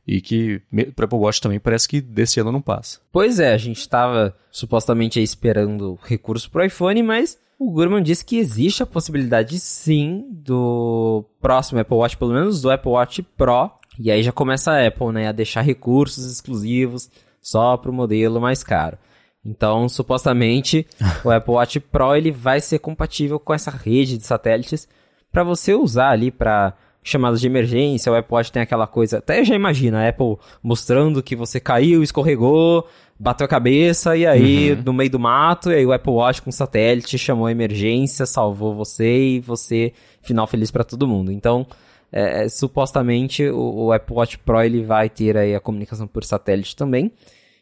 e que para Apple Watch também parece que desse ano não passa. Pois é, a gente estava supostamente esperando recurso para o iPhone, mas o Gurman disse que existe a possibilidade sim do próximo Apple Watch, pelo menos do Apple Watch Pro, e aí já começa a Apple né, a deixar recursos exclusivos só para o modelo mais caro. Então, supostamente, o Apple Watch Pro ele vai ser compatível com essa rede de satélites para você usar ali para chamadas de emergência, o Apple Watch tem aquela coisa, até já imagina, a Apple mostrando que você caiu, escorregou, bateu a cabeça e aí uhum. no meio do mato, e aí o Apple Watch com satélite chamou a emergência, salvou você e você, final feliz para todo mundo. Então, é, é, supostamente o, o, Apple Watch Pro ele vai ter aí a comunicação por satélite também.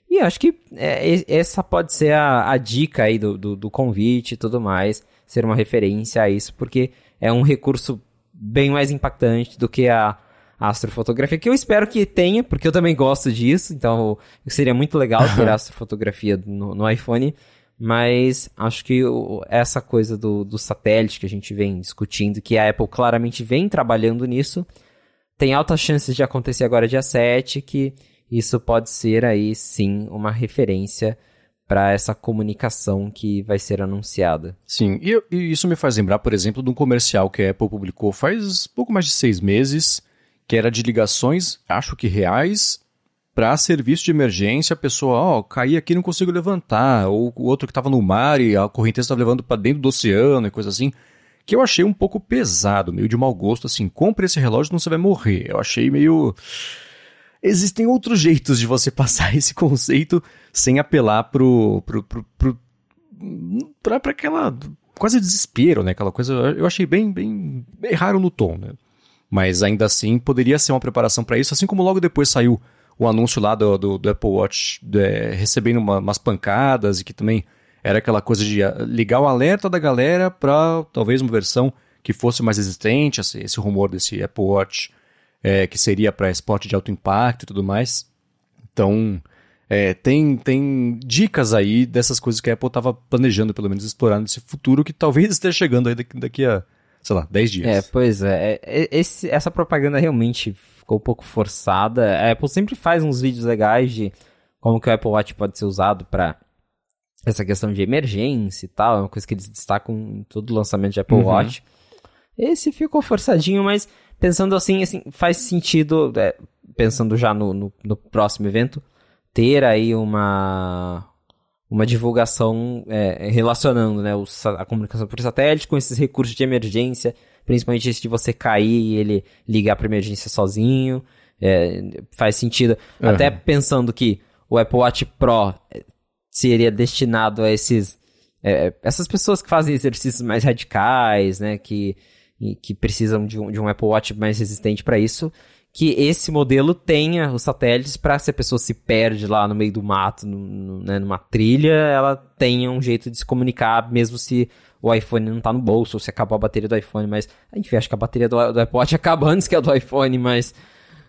E acho que é, essa pode ser a, a dica aí do, do, do convite e tudo mais, ser uma referência a isso, porque é um recurso bem mais impactante do que a astrofotografia, que eu espero que tenha, porque eu também gosto disso, então seria muito legal ter astrofotografia no, no iPhone, mas acho que o, essa coisa do, do satélite que a gente vem discutindo, que a Apple claramente vem trabalhando nisso, tem altas chances de acontecer agora dia 7, que isso pode ser aí sim uma referência para essa comunicação que vai ser anunciada. Sim, e, e, isso me faz lembrar, por exemplo, de um comercial que a Apple publicou faz pouco mais de seis meses, que era de ligações, acho que reais, para serviço de emergência, a pessoa, ó, oh, caí aqui não consigo levantar, ou o outro que estava no mar e a correnteza estava levando para dentro do oceano e coisa assim, que eu achei um pouco pesado, meio de mau gosto, assim, compre esse relógio não você vai morrer. Eu achei meio existem outros jeitos de você passar esse conceito sem apelar pro, pro, pro, pro pra, pra aquela quase desespero, né? Aquela coisa, eu achei bem, bem, raro no tom, né? Mas ainda assim poderia ser uma preparação para isso, assim como logo depois saiu o anúncio lá do, do, do Apple Watch é, recebendo uma, umas pancadas e que também era aquela coisa de ah, ligar o alerta da galera para talvez uma versão que fosse mais resistente, esse, esse rumor desse Apple Watch é, que seria para esporte de alto impacto e tudo mais. Então, é, tem, tem dicas aí dessas coisas que a Apple estava planejando, pelo menos, explorar nesse futuro, que talvez esteja chegando aí daqui, daqui a, sei lá, 10 dias. É, pois é. é esse, essa propaganda realmente ficou um pouco forçada. A Apple sempre faz uns vídeos legais de como que o Apple Watch pode ser usado para essa questão de emergência e tal, é uma coisa que eles destacam em todo o lançamento de Apple uhum. Watch. Esse ficou forçadinho, mas pensando assim, assim faz sentido, é, pensando já no, no, no, próximo evento, ter aí uma, uma divulgação é, relacionando né, o, a comunicação por satélite com esses recursos de emergência, principalmente esse de você cair e ele ligar para emergência sozinho. É, faz sentido. Uhum. Até pensando que o Apple Watch Pro é, seria destinado a esses é, essas pessoas que fazem exercícios mais radicais, né, que e que precisam de um, de um Apple Watch mais resistente para isso, que esse modelo tenha os satélites para se a pessoa se perde lá no meio do mato, no, no, né, numa trilha, ela tenha um jeito de se comunicar, mesmo se o iPhone não tá no bolso, ou se acabou a bateria do iPhone, mas enfim, acho que a bateria do, do Apple Watch acaba antes que a do iPhone, mas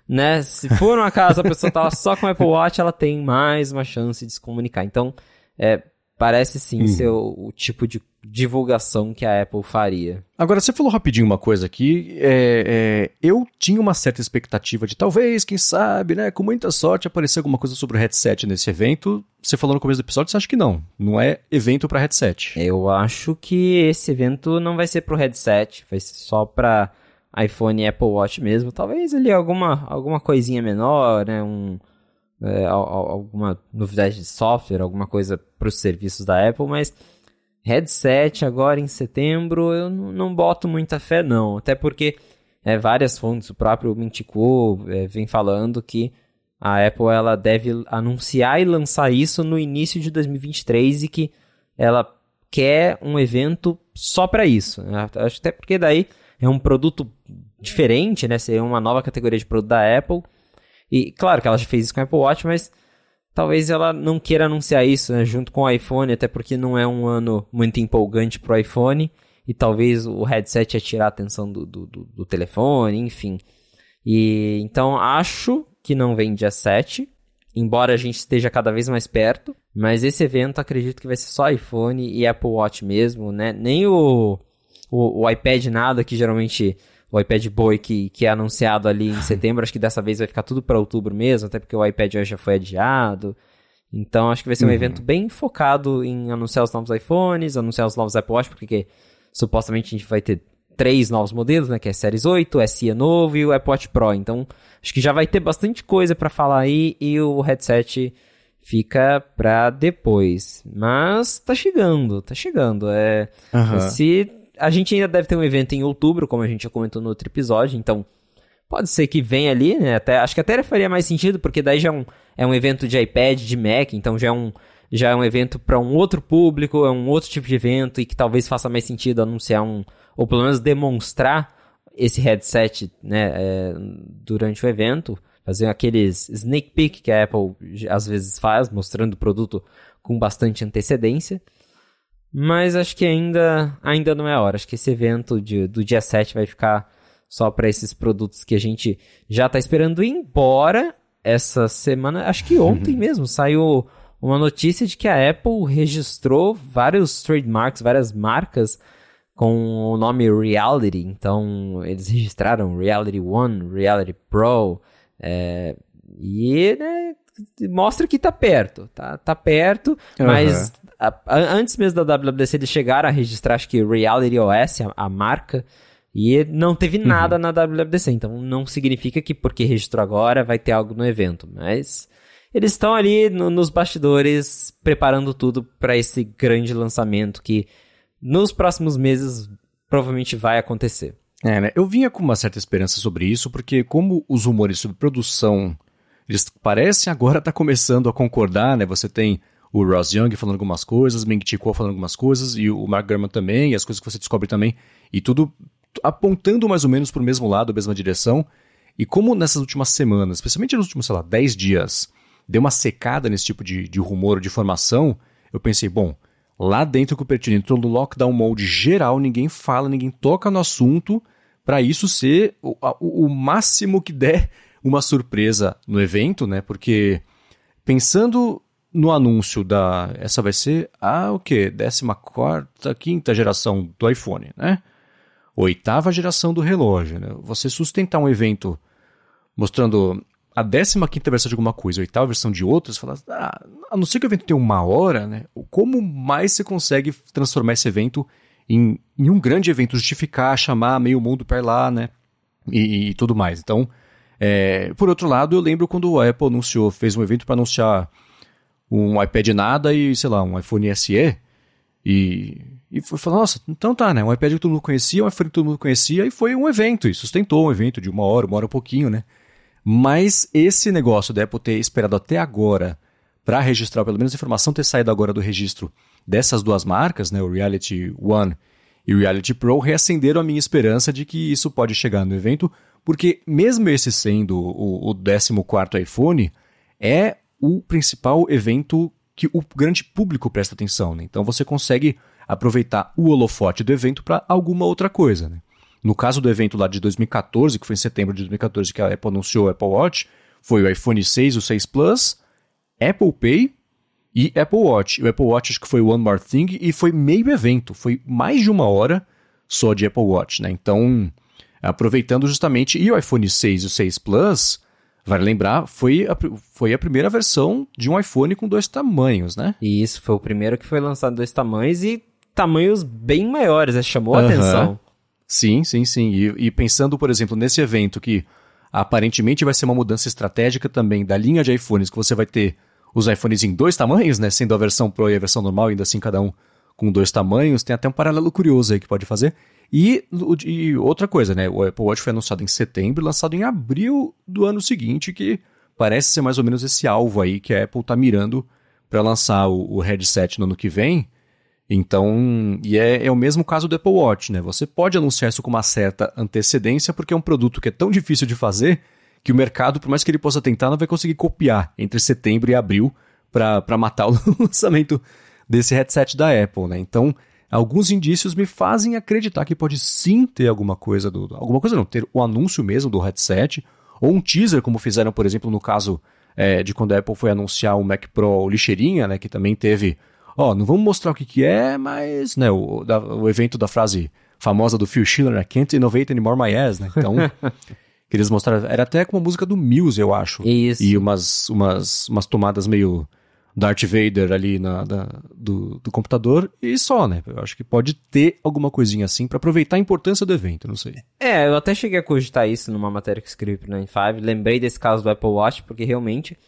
né, se for uma casa a pessoa tá só com o Apple Watch, ela tem mais uma chance de se comunicar. Então, é, parece sim uhum. ser o, o, tipo de divulgação que a Apple faria. Agora, você falou rapidinho uma coisa aqui. É, é, eu tinha uma certa expectativa de talvez, quem sabe, né, com muita sorte, aparecer alguma coisa sobre o headset nesse evento. Você falou no começo do episódio, você acha que não? Não é evento para headset? Eu acho que esse evento não vai ser pro headset, vai ser só para iPhone e Apple Watch mesmo. Talvez ali alguma, alguma coisinha menor, né, um é, alguma novidade de software, alguma coisa para os serviços da Apple, mas Headset agora em setembro, eu não boto muita fé não, até porque é, várias fontes, o próprio Mintico é, vem falando que a Apple ela deve anunciar e lançar isso no início de 2023 e que ela quer um evento só para isso. Acho até porque daí é um produto diferente, né? Seria uma nova categoria de produto da Apple. E claro que ela já fez isso com o Apple Watch, mas talvez ela não queira anunciar isso né, junto com o iPhone, até porque não é um ano muito empolgante pro iPhone. E talvez o headset ia tirar a atenção do, do, do, do telefone, enfim. E então acho que não vem dia 7, embora a gente esteja cada vez mais perto. Mas esse evento acredito que vai ser só iPhone e Apple Watch mesmo, né? Nem o, o, o iPad nada, que geralmente o iPad Boy que, que é anunciado ali em setembro, acho que dessa vez vai ficar tudo para outubro mesmo, até porque o iPad hoje já foi adiado. Então acho que vai ser um uhum. evento bem focado em anunciar os novos iPhones, anunciar os novos Apple Watch, porque supostamente a gente vai ter três novos modelos, né? Que é Series 8, SE novo e o Apple Watch Pro. Então, acho que já vai ter bastante coisa para falar aí e o headset fica pra depois. Mas tá chegando, tá chegando. É, uhum. Se a gente ainda deve ter um evento em outubro, como a gente já comentou no outro episódio, então pode ser que venha ali, né? Até, acho que até faria mais sentido, porque daí já é um, é um evento de iPad, de Mac, então já é um, já é um evento para um outro público, é um outro tipo de evento e que talvez faça mais sentido anunciar um, ou pelo menos demonstrar esse headset né, é, durante o evento, fazer aqueles sneak peek que a Apple às vezes faz, mostrando o produto com bastante antecedência. Mas acho que ainda, ainda não é a hora. Acho que esse evento de, do dia 7 vai ficar só para esses produtos que a gente já está esperando. Embora essa semana, acho que ontem mesmo, saiu uma notícia de que a Apple registrou vários trademarks, várias marcas com o nome Reality. Então, eles registraram Reality One, Reality Pro. É, e né, mostra que tá perto. Tá, tá perto, uhum. mas a, a, antes mesmo da WWDC eles chegaram a registrar, acho que Reality OS, a, a marca. E não teve uhum. nada uhum. na WWDC, então não significa que porque registrou agora vai ter algo no evento, mas eles estão ali no, nos bastidores preparando tudo para esse grande lançamento que nos próximos meses provavelmente vai acontecer. É, né? Eu vinha com uma certa esperança sobre isso, porque como os rumores sobre produção, eles parecem agora estar tá começando a concordar, né? Você tem o Ross Young falando algumas coisas, Ming Chi Kuo falando algumas coisas, e o Mark Gurman também, e as coisas que você descobre também, e tudo apontando mais ou menos para o mesmo lado, a mesma direção. E como nessas últimas semanas, especialmente nos últimos, sei lá, 10 dias, deu uma secada nesse tipo de, de rumor, de informação, eu pensei, bom, lá dentro com o Cupertino entrou no lockdown mode geral, ninguém fala, ninguém toca no assunto, para isso ser o, o, máximo que der uma surpresa no evento, né? Porque pensando no anúncio da. Essa vai ser a o quê? 14, quinta geração do iPhone, né? Oitava geração do relógio, né? Você sustentar um evento mostrando a 15 versão de alguma coisa, a oitava versão de outra, você fala, ah, a não ser que o evento tenha uma hora, né? Como mais você consegue transformar esse evento em, em um grande evento, justificar, chamar meio mundo para lá, né? E, e, tudo mais. Então, é, por outro lado, eu lembro quando a Apple anunciou, fez um evento para anunciar um iPad nada e, sei lá, um iPhone SE. E, e foi falar, nossa, então tá, né? Um iPad que todo mundo conhecia, um iPhone que todo mundo conhecia, e foi um evento, e sustentou um evento de uma hora, uma hora e pouquinho, né? Mas esse negócio da Apple ter esperado até agora para registrar, pelo menos a informação ter saído agora do registro dessas duas marcas, né, o Reality One e o Reality Pro, reacenderam a minha esperança de que isso pode chegar no evento, porque mesmo esse sendo o, o 14º iPhone, é o principal evento que o grande público presta atenção. Né? Então você consegue aproveitar o holofote do evento para alguma outra coisa. Né? No caso do evento lá de 2014, que foi em setembro de 2014 que a Apple anunciou o Apple Watch, foi o iPhone 6, o 6 Plus, Apple Pay e Apple Watch. O Apple Watch acho que foi One More Thing e foi meio evento, foi mais de uma hora só de Apple Watch, né? Então, aproveitando justamente, e o iPhone 6 e o 6 Plus, vale lembrar, foi a, foi a primeira versão de um iPhone com dois tamanhos, né? E isso, foi o primeiro que foi lançado dois tamanhos e tamanhos bem maiores, né? chamou a atenção. Sim, sim, sim. E, e, pensando, por exemplo, nesse evento que aparentemente vai ser uma mudança estratégica também da linha de iPhones, que você vai ter os iPhones em dois tamanhos, né? Sendo a versão Pro e a versão normal, ainda assim cada um com dois tamanhos, tem até um paralelo curioso aí que pode fazer. E, e, outra coisa, né? O Apple Watch foi anunciado em setembro lançado em abril do ano seguinte, que parece ser mais ou menos esse alvo aí que a Apple tá mirando para lançar o, o, headset no ano que vem. Então, e é, é, o mesmo caso do Apple Watch, né? Você pode anunciar isso com uma certa antecedência, porque é um produto que é tão difícil de fazer que o mercado, por mais que ele possa tentar, não vai conseguir copiar entre setembro e abril para matar o lançamento desse headset da Apple, né? Então, alguns indícios me fazem acreditar que pode sim ter alguma coisa do. Alguma coisa não, ter o anúncio mesmo do headset, ou um teaser, como fizeram, por exemplo, no caso é, de quando a Apple foi anunciar o Mac Pro lixeirinha, né? Que também teve. Ó, não vamos mostrar o que, que é, mas, né, o, da, o evento da frase famosa do Phil Schiller, né? Can't innovate anymore my ass, né? Então. que eles mostraram, era até com uma música do Muse, eu acho. Isso. E umas, umas, umas tomadas meio Darth Vader ali na, da, do, do computador e só, né? Eu acho que pode ter alguma coisinha assim para aproveitar a importância do evento, não sei. É, eu até cheguei a cogitar isso numa matéria que escrevi pro 95. Lembrei desse caso do Apple Watch, porque realmente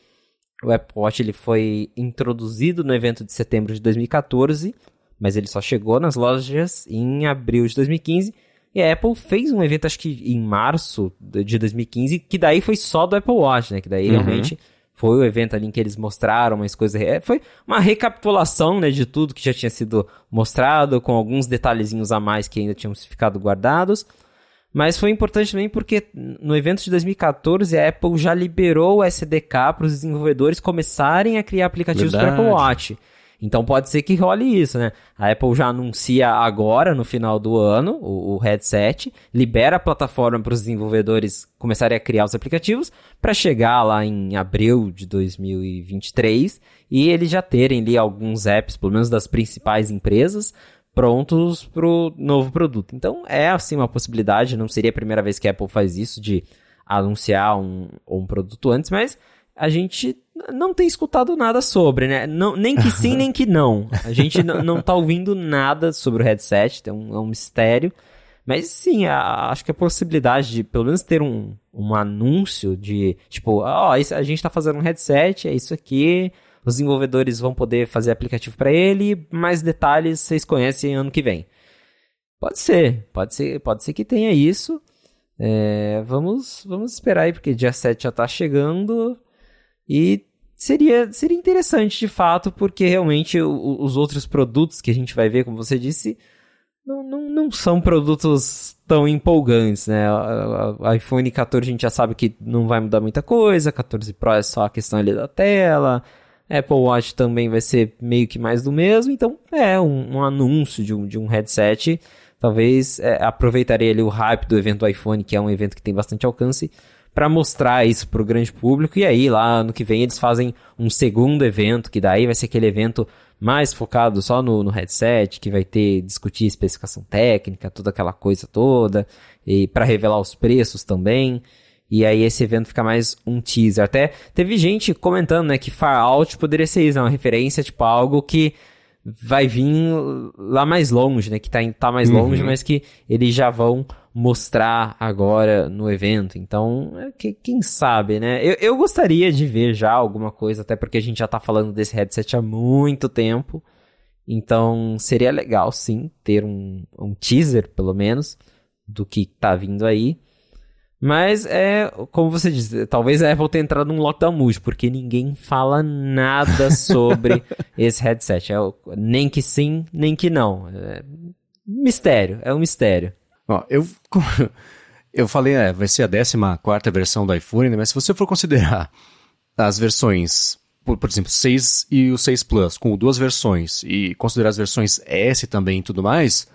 o Apple Watch ele foi introduzido no evento de setembro de 2014, mas ele só chegou nas lojas em abril de 2015. E a Apple fez um evento, acho que em março de 2015, que daí foi só do Apple Watch, né? Que daí uhum. realmente foi o evento ali em que eles mostraram umas coisas. Foi uma recapitulação né, de tudo que já tinha sido mostrado, com alguns detalhezinhos a mais que ainda tinham ficado guardados. Mas foi importante também porque no evento de 2014 a Apple já liberou o SDK para os desenvolvedores começarem a criar aplicativos para Apple Watch. Então pode ser que role isso, né? A Apple já anuncia agora, no final do ano, o, o headset, libera a plataforma para os desenvolvedores começarem a criar os aplicativos, para chegar lá em abril de 2023 e eles já terem ali alguns apps, pelo menos das principais empresas, prontos para o novo produto. Então é assim uma possibilidade, não seria a primeira vez que a Apple faz isso de anunciar um, um produto antes, mas a gente não tem escutado nada sobre, né? Não, nem que sim, nem que não. A gente não tá ouvindo nada sobre o headset, é um, é um mistério. Mas sim, a, acho que a possibilidade de pelo menos ter um, um anúncio de tipo, ó, oh, a gente tá fazendo um headset, é isso aqui, os desenvolvedores vão poder fazer aplicativo para ele, mais detalhes vocês conhecem ano que vem. Pode ser, pode ser, pode ser que tenha isso. É, vamos, vamos esperar aí, porque dia 7 já tá chegando. E seria, seria interessante de fato, porque realmente o, os outros produtos que a gente vai ver, como você disse, não, não, não são produtos tão empolgantes, né? O iPhone 14 a gente já sabe que não vai mudar muita coisa, 14 Pro é só a questão ali da tela, Apple Watch também vai ser meio que mais do mesmo, então é um, um anúncio de um, de um headset. Talvez é, aproveitaria ali o hype do evento iPhone, que é um evento que tem bastante alcance, para mostrar isso para o grande público. E aí, lá no que vem, eles fazem um segundo evento, que daí vai ser aquele evento mais focado só no, no headset, que vai ter discutir especificação técnica, toda aquela coisa toda, e para revelar os preços também. E aí esse evento fica mais um teaser. Até teve gente comentando, né, que Far Out poderia ser isso, né, uma referência, tipo, algo que vai vir lá mais longe, né? Que tá, tá mais uhum. longe, mas que eles já vão mostrar agora no evento. Então, é que, quem sabe, né? Eu, eu gostaria de ver já alguma coisa, até porque a gente já tá falando desse headset há muito tempo. Então, seria legal, sim, ter um, um teaser, pelo menos, do que tá vindo aí. Mas é, como você disse, talvez a Apple tenha entrado num lockdown mood, porque ninguém fala nada sobre esse headset. É, nem que sim, nem que não. É, mistério, é um mistério. Ó, eu, eu falei, é, vai ser a 14 versão do iPhone, né? mas se você for considerar as versões, por, por, exemplo, 6 e o 6 Plus, com duas versões, e considerar as versões S também e tudo mais,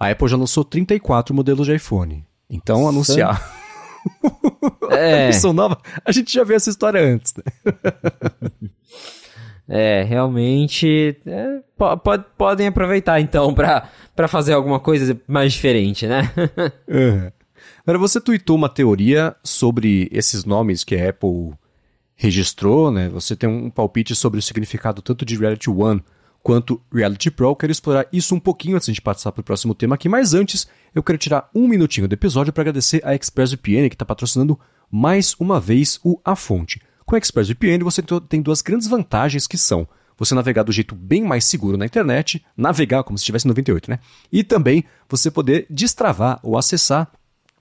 a Apple já lançou 34 modelos de iPhone. Então, anunciar é. a versão nova, a gente já viu essa história antes, né? É, realmente. É, pode, podem aproveitar então para fazer alguma coisa mais diferente, né? uhum. Agora, você tweetou uma teoria sobre esses nomes que a Apple registrou, né? Você tem um palpite sobre o significado tanto de Reality One quanto Reality Pro. Eu quero explorar isso um pouquinho antes de passar para o próximo tema aqui, mas antes eu quero tirar um minutinho do episódio para agradecer a ExpressVPN que está patrocinando mais uma vez o A Fonte. Com a ExpressVPN você tem duas grandes vantagens que são você navegar do jeito bem mais seguro na internet, navegar como se estivesse em 98, né? E também você poder destravar ou acessar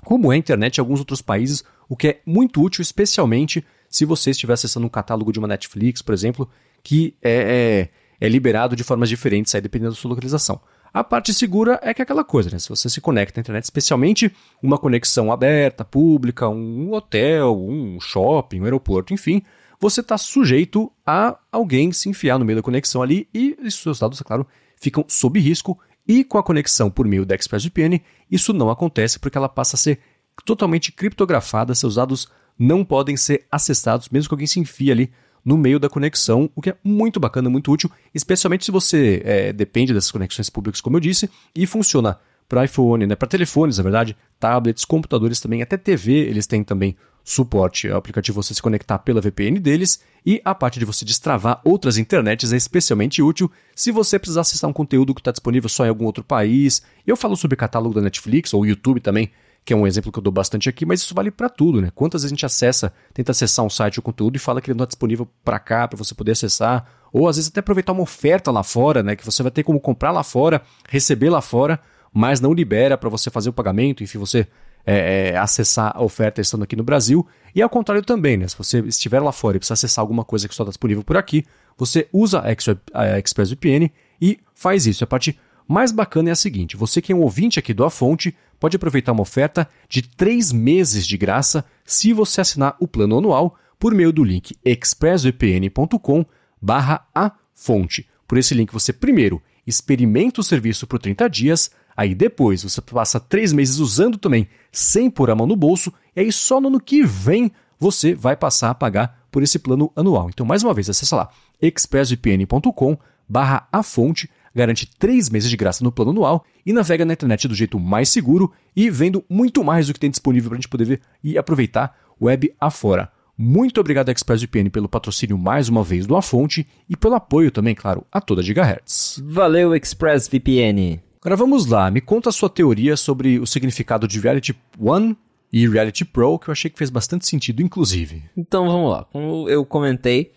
como é a internet em alguns outros países, o que é muito útil, especialmente se você estiver acessando um catálogo de uma Netflix, por exemplo, que é, é, é liberado de formas diferentes, aí, dependendo da sua localização. A parte segura é que é aquela coisa, né? Se você se conecta à internet, especialmente uma conexão aberta, pública, um hotel, um shopping, um aeroporto, enfim, você está sujeito a alguém se enfiar no meio da conexão ali e seus dados, é claro, ficam sob risco. E com a conexão por meio da ExpressVPN, isso não acontece porque ela passa a ser totalmente criptografada, seus dados não podem ser acessados, mesmo que alguém se enfie ali no meio da conexão, o que é muito bacana, muito útil, especialmente se você é, depende dessas conexões públicas, como eu disse, e funciona para iPhone, né, para telefones, na verdade, tablets, computadores também, até TV, eles têm também suporte ao aplicativo você se conectar pela VPN deles e a parte de você destravar outras internets é especialmente útil se você precisar acessar um conteúdo que está disponível só em algum outro país. Eu falo sobre catálogo da Netflix ou YouTube também, que é um exemplo que eu dou bastante aqui, mas isso vale para tudo, né? Quantas vezes a gente acessa, tenta acessar um site ou conteúdo e fala que ele não está disponível para cá, para você poder acessar, ou às vezes até aproveitar uma oferta lá fora, né? Que você vai ter como comprar lá fora, receber lá fora, mas não libera para você fazer o pagamento, enfim, você é, é, acessar a oferta estando aqui no Brasil. E ao contrário também, né? Se você estiver lá fora e precisar acessar alguma coisa que só está disponível por aqui, você usa a ExpressVPN e faz isso. A parte mais bacana é a seguinte: você que é um ouvinte aqui do A Fonte pode aproveitar uma oferta de três meses de graça se você assinar o plano anual por meio do link expressvpn.com barra a fonte. Por esse link você primeiro experimenta o serviço por 30 dias, Aí depois você passa três meses usando também, sem pôr a mão no bolso, e aí só no ano que vem você vai passar a pagar por esse plano anual. Então, mais uma vez, acessa lá expressvpn.com barra a fonte, garante três meses de graça no plano anual e navega na internet do jeito mais seguro e vendo muito mais do que tem disponível para a gente poder ver e aproveitar web afora. Muito obrigado, ExpressVPN, pelo patrocínio mais uma vez do A Fonte e pelo apoio também, claro, a toda Gigahertz. Valeu, ExpressVPN! Agora vamos lá, me conta a sua teoria sobre o significado de Reality One e Reality Pro, que eu achei que fez bastante sentido, inclusive. Então vamos lá, como eu comentei,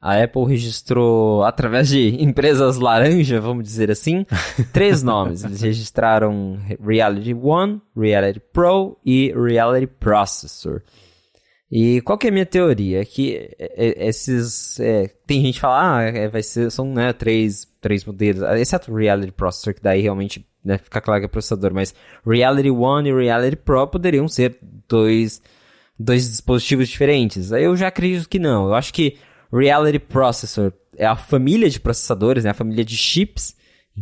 a Apple registrou, através de empresas laranja, vamos dizer assim, três nomes. Eles registraram Reality One, Reality Pro e Reality Processor. E qual que é a minha teoria? Que é, é, esses. É, tem gente que fala, ah, é, vai ser, são né, três, três modelos, exceto o Reality Processor, que daí realmente né, fica claro que é processador, mas Reality One e Reality Pro poderiam ser dois, dois dispositivos diferentes. Eu já acredito que não. Eu acho que Reality Processor é a família de processadores, né, a família de chips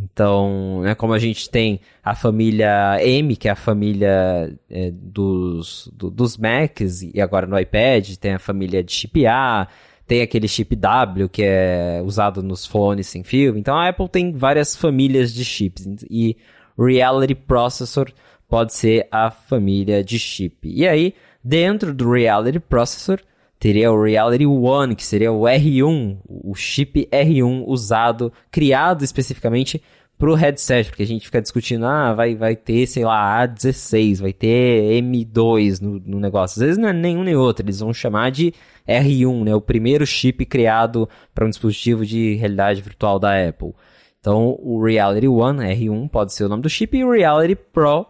então, né, como a gente tem a família M, que é a família é, dos, do, dos Macs, e agora no iPad tem a família de chip A, tem aquele chip W, que é usado nos fones sem fio. Então, a Apple tem várias famílias de chips. E Reality Processor pode ser a família de chip. E aí, dentro do Reality Processor, teria o Reality One, que seria o R1, o chip R1 usado, criado especificamente para o headset, porque a gente fica discutindo, ah, vai, vai ter, sei lá, A16, vai ter M2 no, no negócio. Às vezes não é nenhum nem outro, eles vão chamar de R1, né, o primeiro chip criado para um dispositivo de realidade virtual da Apple. Então, o Reality One, R1, pode ser o nome do chip, e o Reality Pro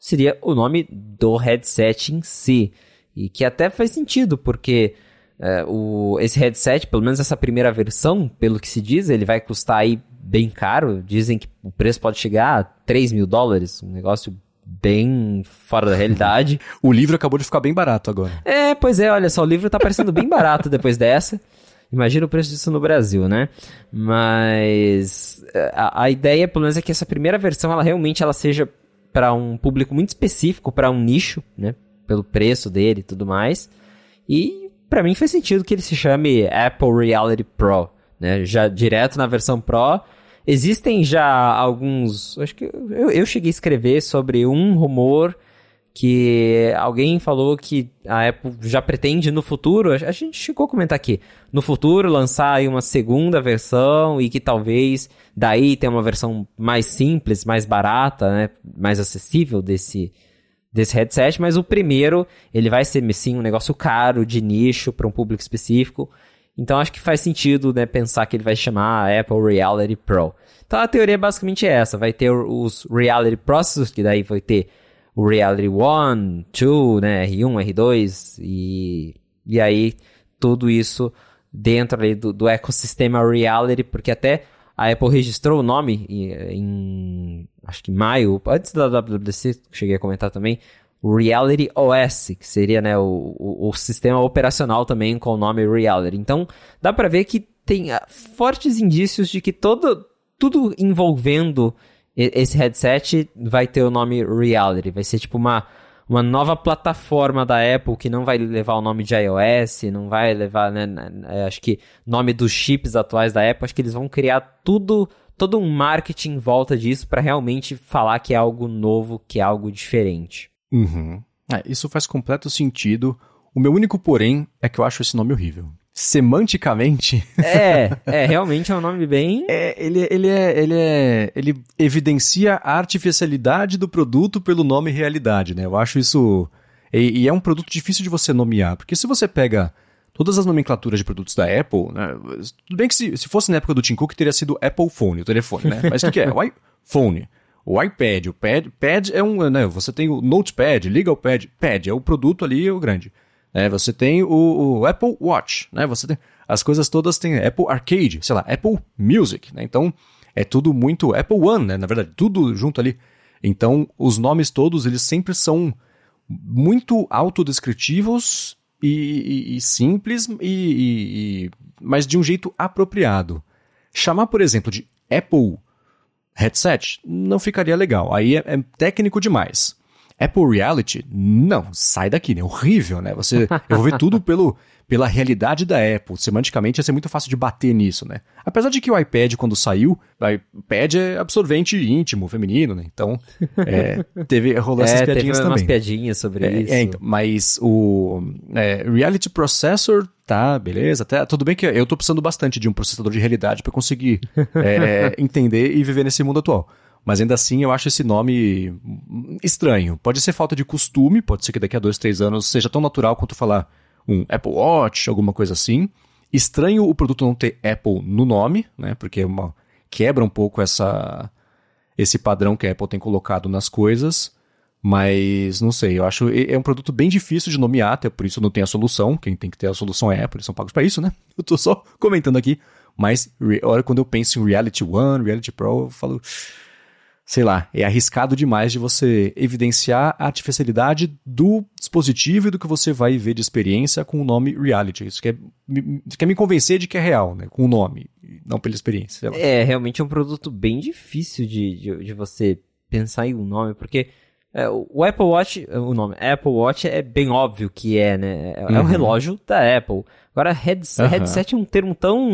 seria o nome do headset em si. E que até faz sentido, porque é, o, esse headset, pelo menos essa primeira versão, pelo que se diz, ele vai custar aí bem caro. Dizem que o preço pode chegar a 3 mil dólares, um negócio bem fora da realidade. o livro acabou de ficar bem barato agora. É, pois é, olha só, o livro tá parecendo bem barato depois dessa. Imagina o preço disso no Brasil, né? Mas é, a, a ideia, pelo menos, é que essa primeira versão, ela realmente ela seja para um público muito específico, para um nicho, né? Pelo preço dele e tudo mais. E para mim faz sentido que ele se chame Apple Reality Pro, né? Já direto na versão Pro. Existem já alguns. Acho que eu, eu cheguei a escrever sobre um rumor que alguém falou que a Apple já pretende no futuro, a gente chegou a comentar aqui, no futuro lançar aí uma segunda versão e que talvez daí tenha uma versão mais simples, mais barata, né, mais acessível desse, desse headset, mas o primeiro, ele vai ser sim um negócio caro, de nicho, para um público específico. Então acho que faz sentido, né, pensar que ele vai chamar a Apple Reality Pro. Então a teoria é basicamente essa, vai ter os Reality Processors, que daí vai ter o Reality 1, 2, né, R1, R2 e e aí tudo isso dentro ali do, do ecossistema Reality, porque até a Apple registrou o nome em, em acho que maio, antes da WWDC, cheguei a comentar também, o Reality OS, que seria né, o, o, o, sistema operacional também com o nome Reality. Então, dá para ver que tem ah, fortes indícios de que todo, tudo envolvendo esse headset vai ter o nome Reality. Vai ser tipo uma, uma nova plataforma da Apple que não vai levar o nome de iOS, não vai levar, né, né, né, acho que nome dos chips atuais da Apple. Acho que eles vão criar tudo, todo um marketing em volta disso para realmente falar que é algo novo, que é algo diferente. Uhum. É, isso faz completo sentido. O meu único porém é que eu acho esse nome horrível. Semanticamente. É, é, realmente é um nome bem. É, ele, ele, é, ele, é, ele evidencia a artificialidade do produto pelo nome realidade, né? Eu acho isso. E, e, é um produto difícil de você nomear, porque se você pega todas as nomenclaturas de produtos da Apple, né? Tudo bem que se, se fosse na época do Tim Cook teria sido Apple Phone, o telefone, né? Mas o que é? O iPhone. O iPad, o pad, pad é um, né, você tem o Notepad, Legal Pad, Pad é o produto ali, o grande. É, você tem o, o, Apple Watch, né, você tem, as coisas todas têm Apple Arcade, sei lá, Apple Music, né, então é tudo muito Apple One, né, na verdade, tudo junto ali. Então, os nomes todos, eles sempre são muito autodescritivos e, e, e simples, e, mas de um jeito apropriado. Chamar, por exemplo, de Apple headset, não ficaria legal. Aí é, é técnico demais. Apple Reality, não, sai daqui, né? Horrível, né? Você, eu vou ver tudo pelo, pela realidade da Apple. Semanticamente ia ser muito fácil de bater nisso, né? Apesar de que o iPad, quando saiu, o iPad é absorvente íntimo, feminino, né? Então, é, teve, rolou é, essas piadinhas teve também. umas piadinhas sobre é, isso. É, então, mas o é, Reality Processor, tá, beleza. Até, tudo bem que eu tô precisando bastante de um processador de realidade para conseguir é, entender e viver nesse mundo atual. Mas ainda assim eu acho esse nome estranho. Pode ser falta de costume, pode ser que daqui a dois, três anos seja tão natural quanto falar um Apple Watch, alguma coisa assim. Estranho o produto não ter Apple no nome, né? Porque é uma, quebra um pouco essa, esse padrão que a Apple tem colocado nas coisas. Mas não sei, eu acho é um produto bem difícil de nomear, até por isso não tem a solução. Quem tem que ter a solução é a Apple, eles são pagos para isso, né? Eu tô só comentando aqui. Mas hora quando eu penso em Reality One, Reality Pro, eu falo sei lá, é arriscado demais de você evidenciar a artificialidade do dispositivo e do que você vai ver de experiência com o nome reality. Isso quer me, quer me convencer de que é real, né? Com o nome, não pela experiência. É, realmente é um produto bem difícil de, de, de você pensar em um nome, porque é, o Apple Watch, o nome Apple Watch é bem óbvio que é, né? É, uhum. é o relógio da Apple. Agora, headset, uhum. headset é um termo tão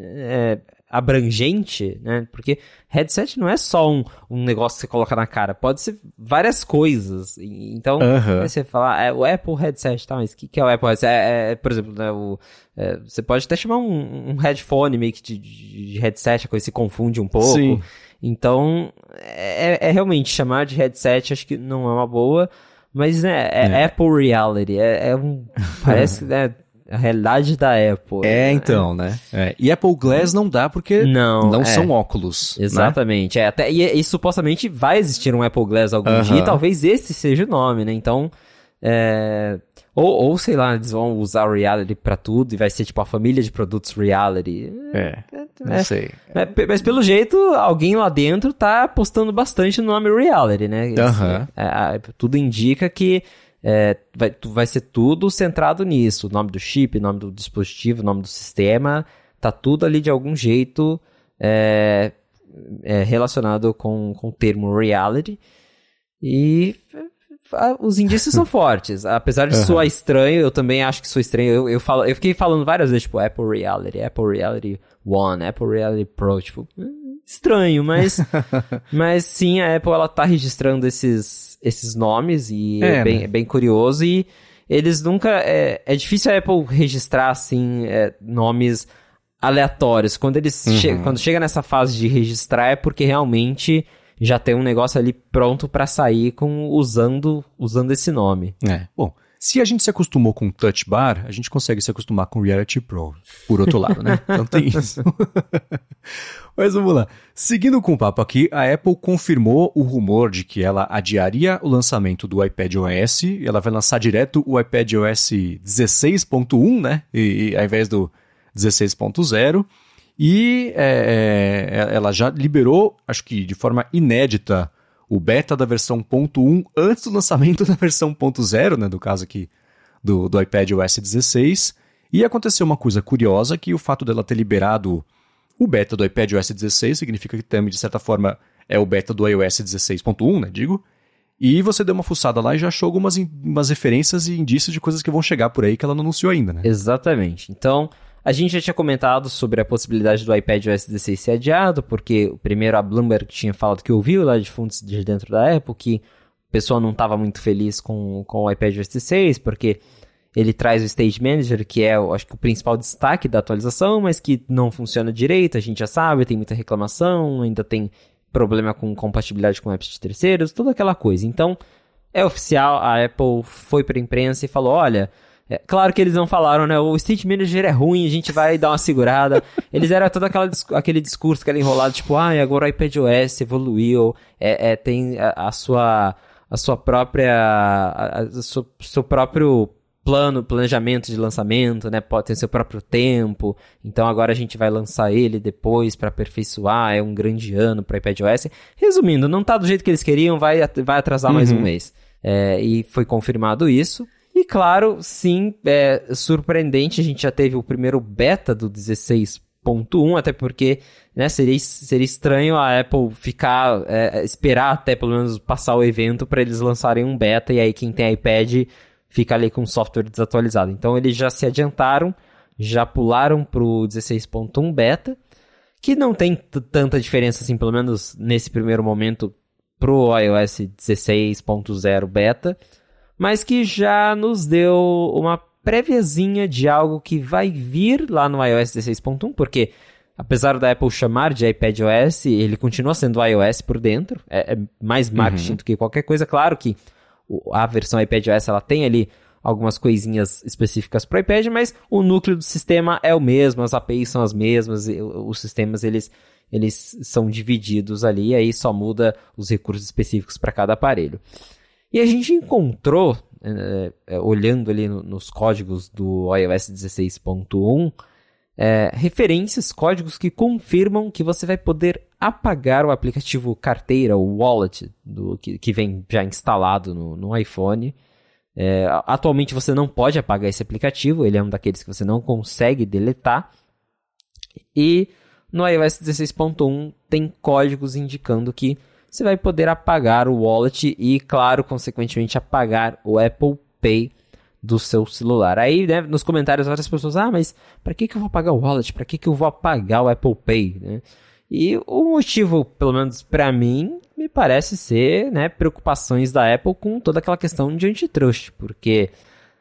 é, abrangente, né? Porque headset não é só um, um negócio que você coloca na cara, pode ser várias coisas. Então, uhum. você falar, é, o Apple headset, tá? Mas o que, que é o Apple headset? É, é, por exemplo, né, o, é, você pode até chamar um, um headphone meio que de, de, headset, a coisa se confunde um pouco. Sim. Então, é, é, realmente chamar de headset, acho que não é uma boa. Mas né, é, é. Apple Reality, é, é um. Parece, né? A realidade da Apple. É, então, né? É. E Apple Glass não dá porque não, não é. são óculos. Né? Exatamente. Né? É, até, e, e, supostamente vai existir um Apple Glass algum uh -huh. dia e talvez esse seja o nome, né? Então. É, ou, ou, sei lá, eles vão usar reality pra tudo e vai ser tipo a família de produtos reality. É, não é, sei. É, mas pelo jeito, alguém lá dentro tá apostando bastante no nome reality, né? Esse, tudo indica que é, vai, vai ser tudo centrado nisso. O nome do chip, o nome do dispositivo, o nome do sistema, tá tudo ali de algum jeito é, é, relacionado com, com o termo reality. E os indícios são fortes. Apesar de uhum. soar estranho, eu também acho que sou estranho. Eu, eu, falo, eu fiquei falando várias vezes, tipo, Apple Reality, Apple Reality One, Apple Reality Pro, tipo, estranho, mas, mas sim, a Apple ela tá registrando esses, esses nomes e é, é bem, né? é bem curioso e eles nunca, é, é difícil a Apple registrar, assim, é, nomes aleatórios. Quando eles uhum. che quando chega nessa fase de registrar é porque realmente já tem um negócio ali pronto para sair com usando usando esse nome. É. Bom, Se a gente se acostumou com Touch Bar, a gente consegue se acostumar com Reality Pro, por outro lado, né? Então tem isso. Mas vamos lá. Seguindo com o papo aqui, a Apple confirmou o rumor de que ela adiaria o lançamento do iPad OS, e ela vai lançar direto o iPad OS 16.1, né? E, e, ao invés do 16.0. E é, é, ela já liberou, acho que de forma inédita, o beta da versão 1.1 antes do lançamento da versão 1.0, né, do caso aqui do, do iPad OS 16. E aconteceu uma coisa curiosa, que o fato dela ter liberado o beta do iPad OS 16 significa que também, de certa forma, é o beta do iOS 16.1, né, digo. E você deu uma fuçada lá e já achou algumas umas referências e indícios de coisas que vão chegar por aí que ela não anunciou ainda, né? Exatamente. Então, a gente já tinha comentado sobre a possibilidade do iPad OS 16 ser adiado, porque primeiro a Bloomberg tinha falado que ouviu lá de fontes de dentro da Apple que o pessoal não estava muito feliz com, com o iPad OS 16, porque ele traz o Stage Manager, que é, acho que, o principal destaque da atualização, mas que não funciona direito, a gente já sabe, tem muita reclamação, ainda tem problema com compatibilidade com apps de terceiros, toda aquela coisa. Então, é oficial, a Apple foi para a imprensa e falou, olha, é, claro que eles não falaram, né? O State Manager é ruim, a gente vai dar uma segurada. Eles eram todo aquela, aquele discurso, aquele enrolado, tipo, ah, agora o iPadOS evoluiu, é, é tem a, a, sua a sua própria a, a seu, seu próprio plano, planejamento de lançamento, né? Pode ter seu próprio tempo. Então agora a gente vai lançar ele depois para aperfeiçoar. É um grande ano para iPadOS. Resumindo, não tá do jeito que eles queriam, vai, vai atrasar uhum. mais um uhum. mês. É, e foi confirmado isso. E claro, sim, é surpreendente, a gente já teve o primeiro beta do 16.1, até porque né, seria, seria estranho a Apple ficar, é, esperar até pelo menos passar o evento para eles lançarem um beta, e aí quem tem iPad fica ali com o software desatualizado. Então eles já se adiantaram, já pularam para o 16.1 beta, que não tem tanta diferença assim, pelo menos nesse primeiro momento, pro iOS 16.0 beta mas que já nos deu uma préviazinha de algo que vai vir lá no iOS 16.1, porque apesar da Apple chamar de iPadOS, ele continua sendo iOS por dentro, é, é mais marketing uhum. do que qualquer coisa. Claro que a versão iPadOS ela tem ali algumas coisinhas específicas para o iPad, mas o núcleo do sistema é o mesmo, as APIs são as mesmas, os sistemas eles, eles são divididos ali, aí só muda os recursos específicos para cada aparelho. E a gente encontrou, é, é, olhando ali no, nos códigos do iOS 16.1, é, referências, códigos que confirmam que você vai poder apagar o aplicativo carteira, o wallet, do, que, que vem já instalado no, no iPhone. É, atualmente você não pode apagar esse aplicativo, ele é um daqueles que você não consegue deletar. E no iOS 16.1 tem códigos indicando que você vai poder apagar o wallet e, claro, consequentemente, apagar o Apple Pay do seu celular. Aí, né, nos comentários, várias pessoas, ah, mas para que, que eu vou apagar o wallet? Para que, que eu vou apagar o Apple Pay? Né? E o motivo, pelo menos para mim, me parece ser né, preocupações da Apple com toda aquela questão de antitrust, porque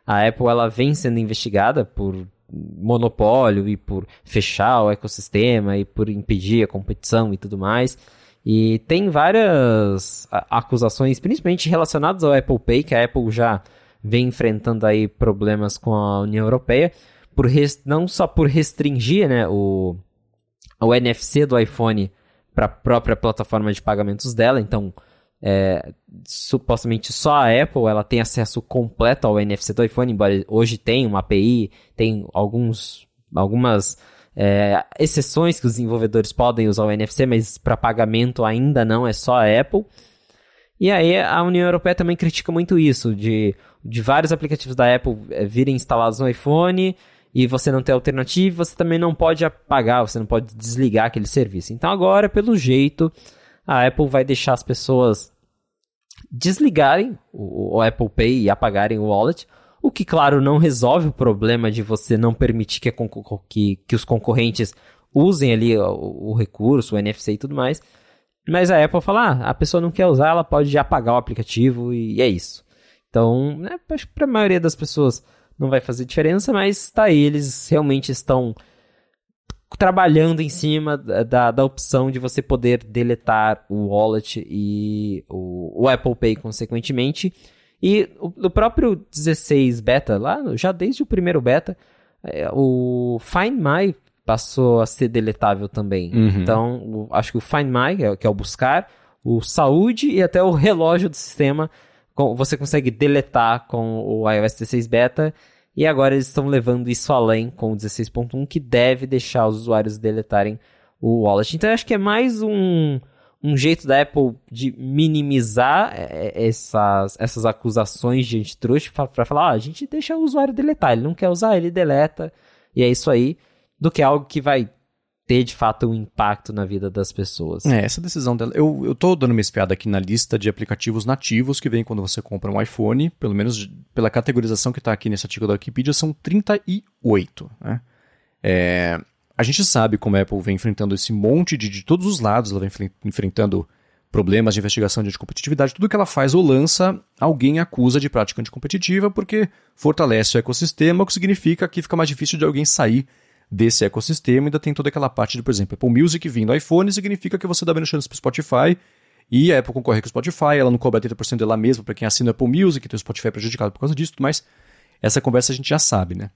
a Apple ela vem sendo investigada por monopólio e por fechar o ecossistema e por impedir a competição e tudo mais. E tem várias acusações, principalmente relacionadas ao Apple Pay, que a Apple já vem enfrentando aí problemas com a União Europeia, por não só por restringir né, o, o NFC do iPhone para a própria plataforma de pagamentos dela, então é, supostamente só a Apple ela tem acesso completo ao NFC do iPhone, embora hoje tenha uma API, tem alguns, algumas é, exceções que os desenvolvedores podem usar o NFC, mas para pagamento ainda não, é só a Apple. E aí a União Europeia também critica muito isso, de, de vários aplicativos da Apple é, virem instalados no iPhone e você não ter alternativa, você também não pode apagar, você não pode desligar aquele serviço. Então agora, pelo jeito, a Apple vai deixar as pessoas desligarem o, o Apple Pay e apagarem o wallet, o que, claro, não resolve o problema de você não permitir que, que, que os concorrentes usem ali o, o, recurso, o NFC e tudo mais. Mas a Apple fala, ah, a pessoa não quer usar, ela pode apagar o aplicativo e é isso. Então, né, acho que para a maioria das pessoas não vai fazer diferença, mas tá aí, eles realmente estão trabalhando em cima da, da opção de você poder deletar o wallet e o, o Apple Pay, consequentemente. E o, o próprio 16 beta, lá, já desde o primeiro beta, é, o Find My passou a ser deletável também. Uhum. Então, acho que o Find My, que é, que é o buscar, o saúde e até o relógio do sistema, você consegue deletar com o iOS 16 beta. E agora eles estão levando isso além com o 16.1, que deve deixar os usuários deletarem o wallet. Então, eu acho que é mais um, um jeito da Apple de minimizar é, é, essas, essas acusações de pra, pra falar, ah, a gente deixa o usuário deletar, ele não quer usar, ele deleta, e é isso aí, do que algo que vai ter de fato um impacto na vida das pessoas. É, essa decisão dela. Eu, eu tô dando uma espiada aqui na lista de aplicativos nativos que vem quando você compra um iPhone, pelo menos pela categorização que tá aqui nesse artigo da Wikipedia, são 38. Né? É, a gente sabe como a Apple vem enfrentando esse monte de, de todos os lados, ela vem enfren- enfrentando problemas de investigação de anticompetitividade, tudo que ela faz ou lança, alguém acusa de prática anticompetitiva porque fortalece o ecossistema, o que significa que fica mais difícil de alguém sair desse ecossistema. Ainda tem toda aquela parte de, por exemplo, Apple Music vindo do iPhone, significa que você dá menos chance para Spotify, e a Apple concorre com o Spotify, ela não cobra 30% dela mesma para quem assina o Apple Music, então o Spotify é prejudicado por causa disso, mas essa conversa a gente já sabe, né?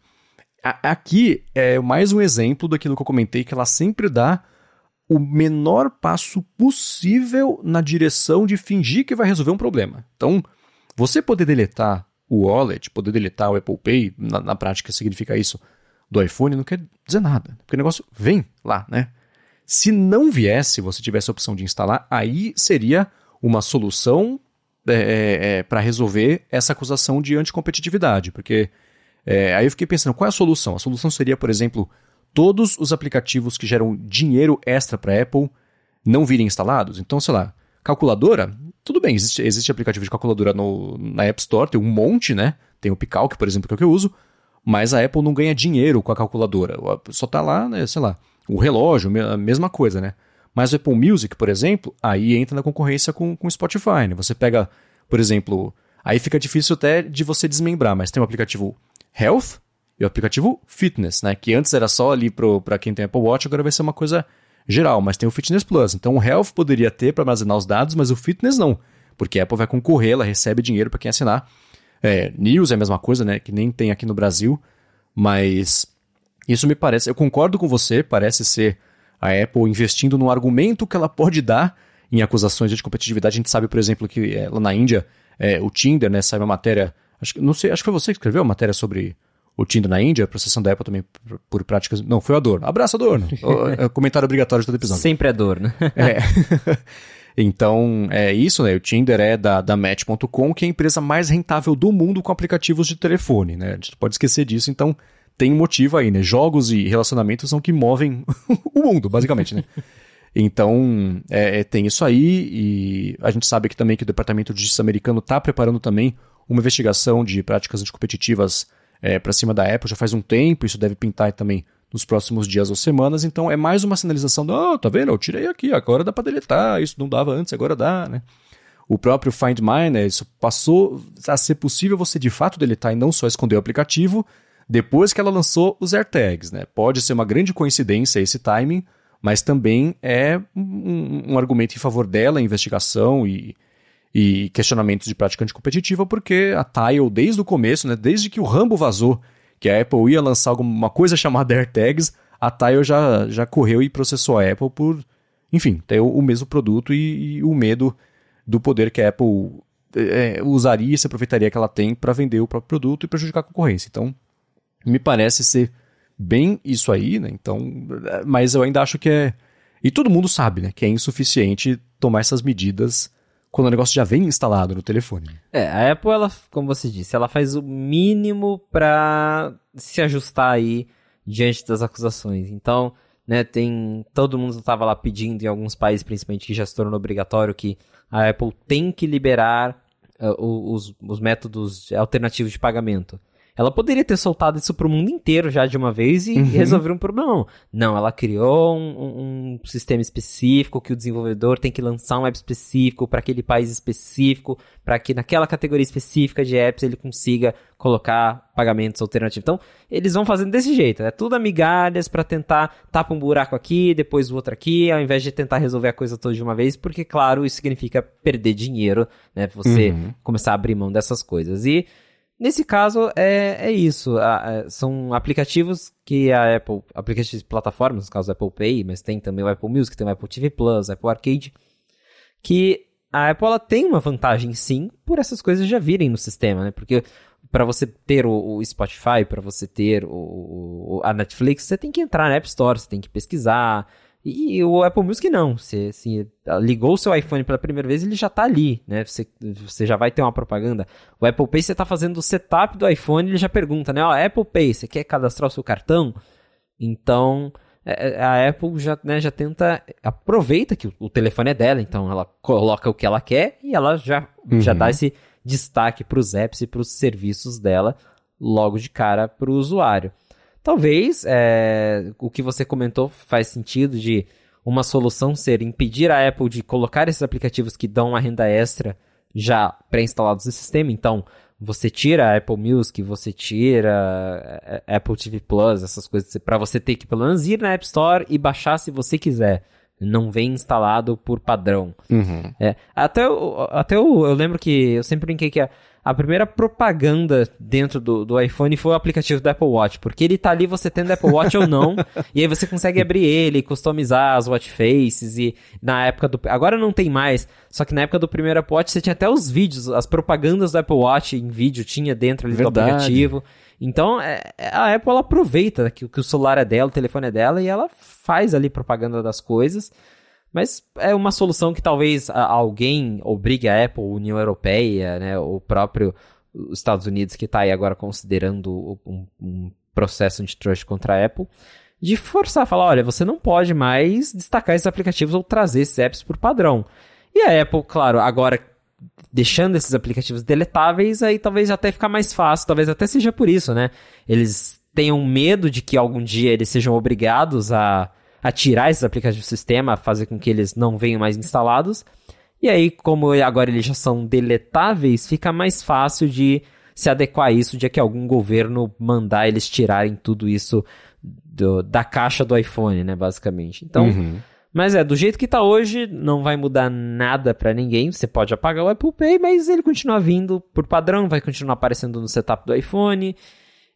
Aqui é mais um exemplo daquilo que eu comentei, que ela sempre dá o menor passo possível na direção de fingir que vai resolver um problema. Então, você poder deletar o wallet, poder deletar o Apple Pay, na, na prática significa isso, do iPhone, não quer dizer nada. Porque o negócio vem lá, né? Se não viesse, você tivesse a opção de instalar, aí seria uma solução para resolver essa acusação de anticompetitividade. Porque é, aí eu fiquei pensando, qual é a solução? A solução seria, por exemplo, todos os aplicativos que geram dinheiro extra para Apple não virem instalados. Então, sei lá, calculadora, tudo bem, existe, existe aplicativo de calculadora no, na App Store, tem um monte, né? Tem o Picalc, por exemplo, que é o que eu uso, mas a Apple não ganha dinheiro com a calculadora. Só tá lá, né, sei lá, o relógio, a mesma coisa, né? Mas o Apple Music, por exemplo, aí entra na concorrência com, o Spotify, né? Você pega, por exemplo, aí fica difícil até de você desmembrar, mas tem o aplicativo Health e o aplicativo Fitness, né? Que antes era só ali para quem tem Apple Watch, agora vai ser uma coisa geral, mas tem o Fitness Plus. Então o Health poderia ter para armazenar os dados, mas o Fitness não, porque a Apple vai concorrer, ela recebe dinheiro para quem assinar. É, News é a mesma coisa, né? Que nem tem aqui no Brasil, mas isso me parece, eu concordo com você, parece ser a Apple investindo num argumento que ela pode dar em acusações de competitividade. A gente sabe, por exemplo, que é, lá na Índia, é, o Tinder, né, saiu uma matéria, acho, que- não sei, acho que foi você que escreveu a matéria sobre o Tinder na Índia, a processão da Apple também por, práticas. Não, foi o Adorno. Abraço, Adorno. O- é o comentário obrigatório de todo episódio. Sempre é dor, né? É. então, é isso, né? O Tinder é da, da Match.com, que é a empresa mais rentável do mundo com aplicativos de telefone, né? A gente pode esquecer disso, então tem um motivo aí, né? Jogos e relacionamentos são que movem o mundo, basicamente, né? Então, é, é, tem isso aí, e a gente sabe que também que o Departamento de Justiça americano está preparando também uma investigação de práticas anticompetitivas é, para cima da Apple já faz um tempo, isso deve pintar também nos próximos dias ou semanas, então é mais uma sinalização do, oh, tá vendo, eu tirei aqui, agora dá para deletar, isso não dava antes, agora dá, né? O próprio Find My, né, isso passou a ser possível você de fato deletar e não só esconder o aplicativo, depois que ela lançou os AirTags, né? Pode ser uma grande coincidência esse timing, mas também é um, um argumento em favor dela, investigação e, e questionamentos de prática anticompetitiva, porque a Tile, desde o começo, né, desde que o Rambo vazou, que a Apple ia lançar alguma coisa chamada AirTags, a Tile já, já correu e processou a Apple por, enfim, ter o, mesmo produto e, e o medo do poder que a Apple é, usaria e se aproveitaria que ela tem para vender o próprio produto e prejudicar a concorrência. Então, me parece ser bem isso aí, né? Então, mas eu ainda acho que é. E todo mundo sabe, né? Que é insuficiente tomar essas medidas quando o negócio já vem instalado no telefone. É, a Apple, ela, como você disse, ela faz o mínimo pra se ajustar aí diante das acusações. Então, né, tem. Todo mundo estava lá pedindo, em alguns países, principalmente, que já se tornou obrigatório, que a Apple tem que liberar uh, os, os métodos alternativos de pagamento. Ela poderia ter soltado isso pro mundo inteiro já de uma vez e uhum. resolver um problema. Não, ela criou um, um, sistema específico que o desenvolvedor tem que lançar um app específico para aquele país específico, para que naquela categoria específica de apps ele consiga colocar pagamentos alternativos. Então, eles vão fazendo desse jeito, é tudo amigalhas para tentar tapar um buraco aqui, depois o outro aqui, ao invés de tentar resolver a coisa toda de uma vez, porque claro, isso significa perder dinheiro, né? Você uhum. começar a abrir mão dessas coisas. E Nesse caso, é, é isso. são aplicativos que a Apple, aplicativos de plataformas, no caso Apple Pay, mas tem também o Apple Music, tem o Apple TV Plus, Apple Arcade, que a Apple ela tem uma vantagem sim por essas coisas já virem no sistema, né? Porque para você ter o, o Spotify, para você ter o, o, a Netflix, você tem que entrar na App Store, você tem que pesquisar, e o Apple Music não. Você assim, ligou o seu iPhone pela primeira vez, ele já está ali, né? Você, você já vai ter uma propaganda. O Apple Pay, você está fazendo o setup do iPhone, ele já pergunta, né? Ó, Apple Pay, você quer cadastrar o seu cartão? Então, é, é, a Apple já, né, já tenta, aproveita que o, o, telefone é dela, então ela coloca o que ela quer e ela já, uhum. já dá esse destaque para os apps e para os serviços dela logo de cara para o usuário. Talvez é, o que você comentou faz sentido de uma solução ser impedir a Apple de colocar esses aplicativos que dão uma renda extra já pré-instalados no sistema. Então, você tira a Apple Music, você tira a é, é, Apple TV Plus, essas coisas, para você ter que pelo menos ir na App Store e baixar se você quiser. Não vem instalado por padrão. Uhum. É, até até eu, eu lembro que eu sempre brinquei que a, a primeira propaganda dentro do, do iPhone foi o aplicativo do Apple Watch, porque ele tá ali você tendo Apple Watch ou não, e aí você consegue abrir ele, customizar as watch faces e na época do agora não tem mais, só que na época do primeiro Apple Watch você tinha até os vídeos, as propagandas do Apple Watch em vídeo tinha dentro ali Verdade. do aplicativo. Então, é, é, a Apple aproveita que, que o celular é dela, o telefone é dela e ela faz ali propaganda das coisas. Mas é uma solução que talvez alguém obrigue a Apple, a União Europeia, né, o próprio Estados Unidos, que está aí agora considerando um, um processo de trust contra a Apple, de forçar, falar, olha, você não pode mais destacar esses aplicativos ou trazer esses apps por padrão. E a Apple, claro, agora deixando esses aplicativos deletáveis, aí talvez até ficar mais fácil, talvez até seja por isso, né? Eles tenham medo de que algum dia eles sejam obrigados a a tirar esses aplicativos do sistema, fazer com que eles não venham mais instalados. E aí, como agora eles já são deletáveis, fica mais fácil de se adequar a isso, de que algum governo mandar eles tirarem tudo isso do, da caixa do iPhone, né, basicamente. Então, uhum. mas é, do jeito que tá hoje, não vai mudar nada para ninguém. Você pode apagar o Apple Pay, mas ele continua vindo por padrão, vai continuar aparecendo no setup do iPhone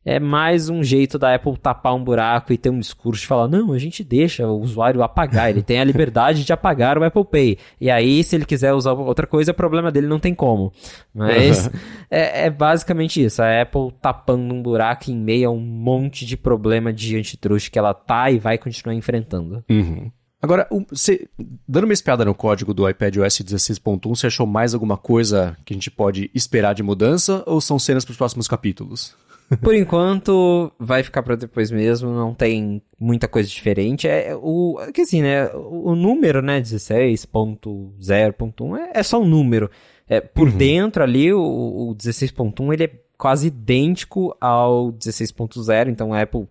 é mais um jeito da Apple tapar um buraco e ter um discurso de falar: não, a gente deixa o usuário apagar, ele tem a liberdade de apagar o Apple Pay. E aí, se ele quiser usar outra coisa, o problema dele não tem como. Mas uhum. é, é, basicamente isso: a Apple tapando um buraco em meio a um monte de problema de antitruste que ela tá e vai continuar enfrentando. Uhum. Agora, você, dando uma espiada no código do iPad OS 16.1, você achou mais alguma coisa que a gente pode esperar de mudança ou são cenas para os próximos capítulos? Por enquanto, vai ficar para depois mesmo, não tem muita coisa diferente. É o que assim, né, o número, né, 16.0.1 é, é só um número. É, por uhum. dentro ali, o, o 16.1 ele é quase idêntico ao 16.0, então a Apple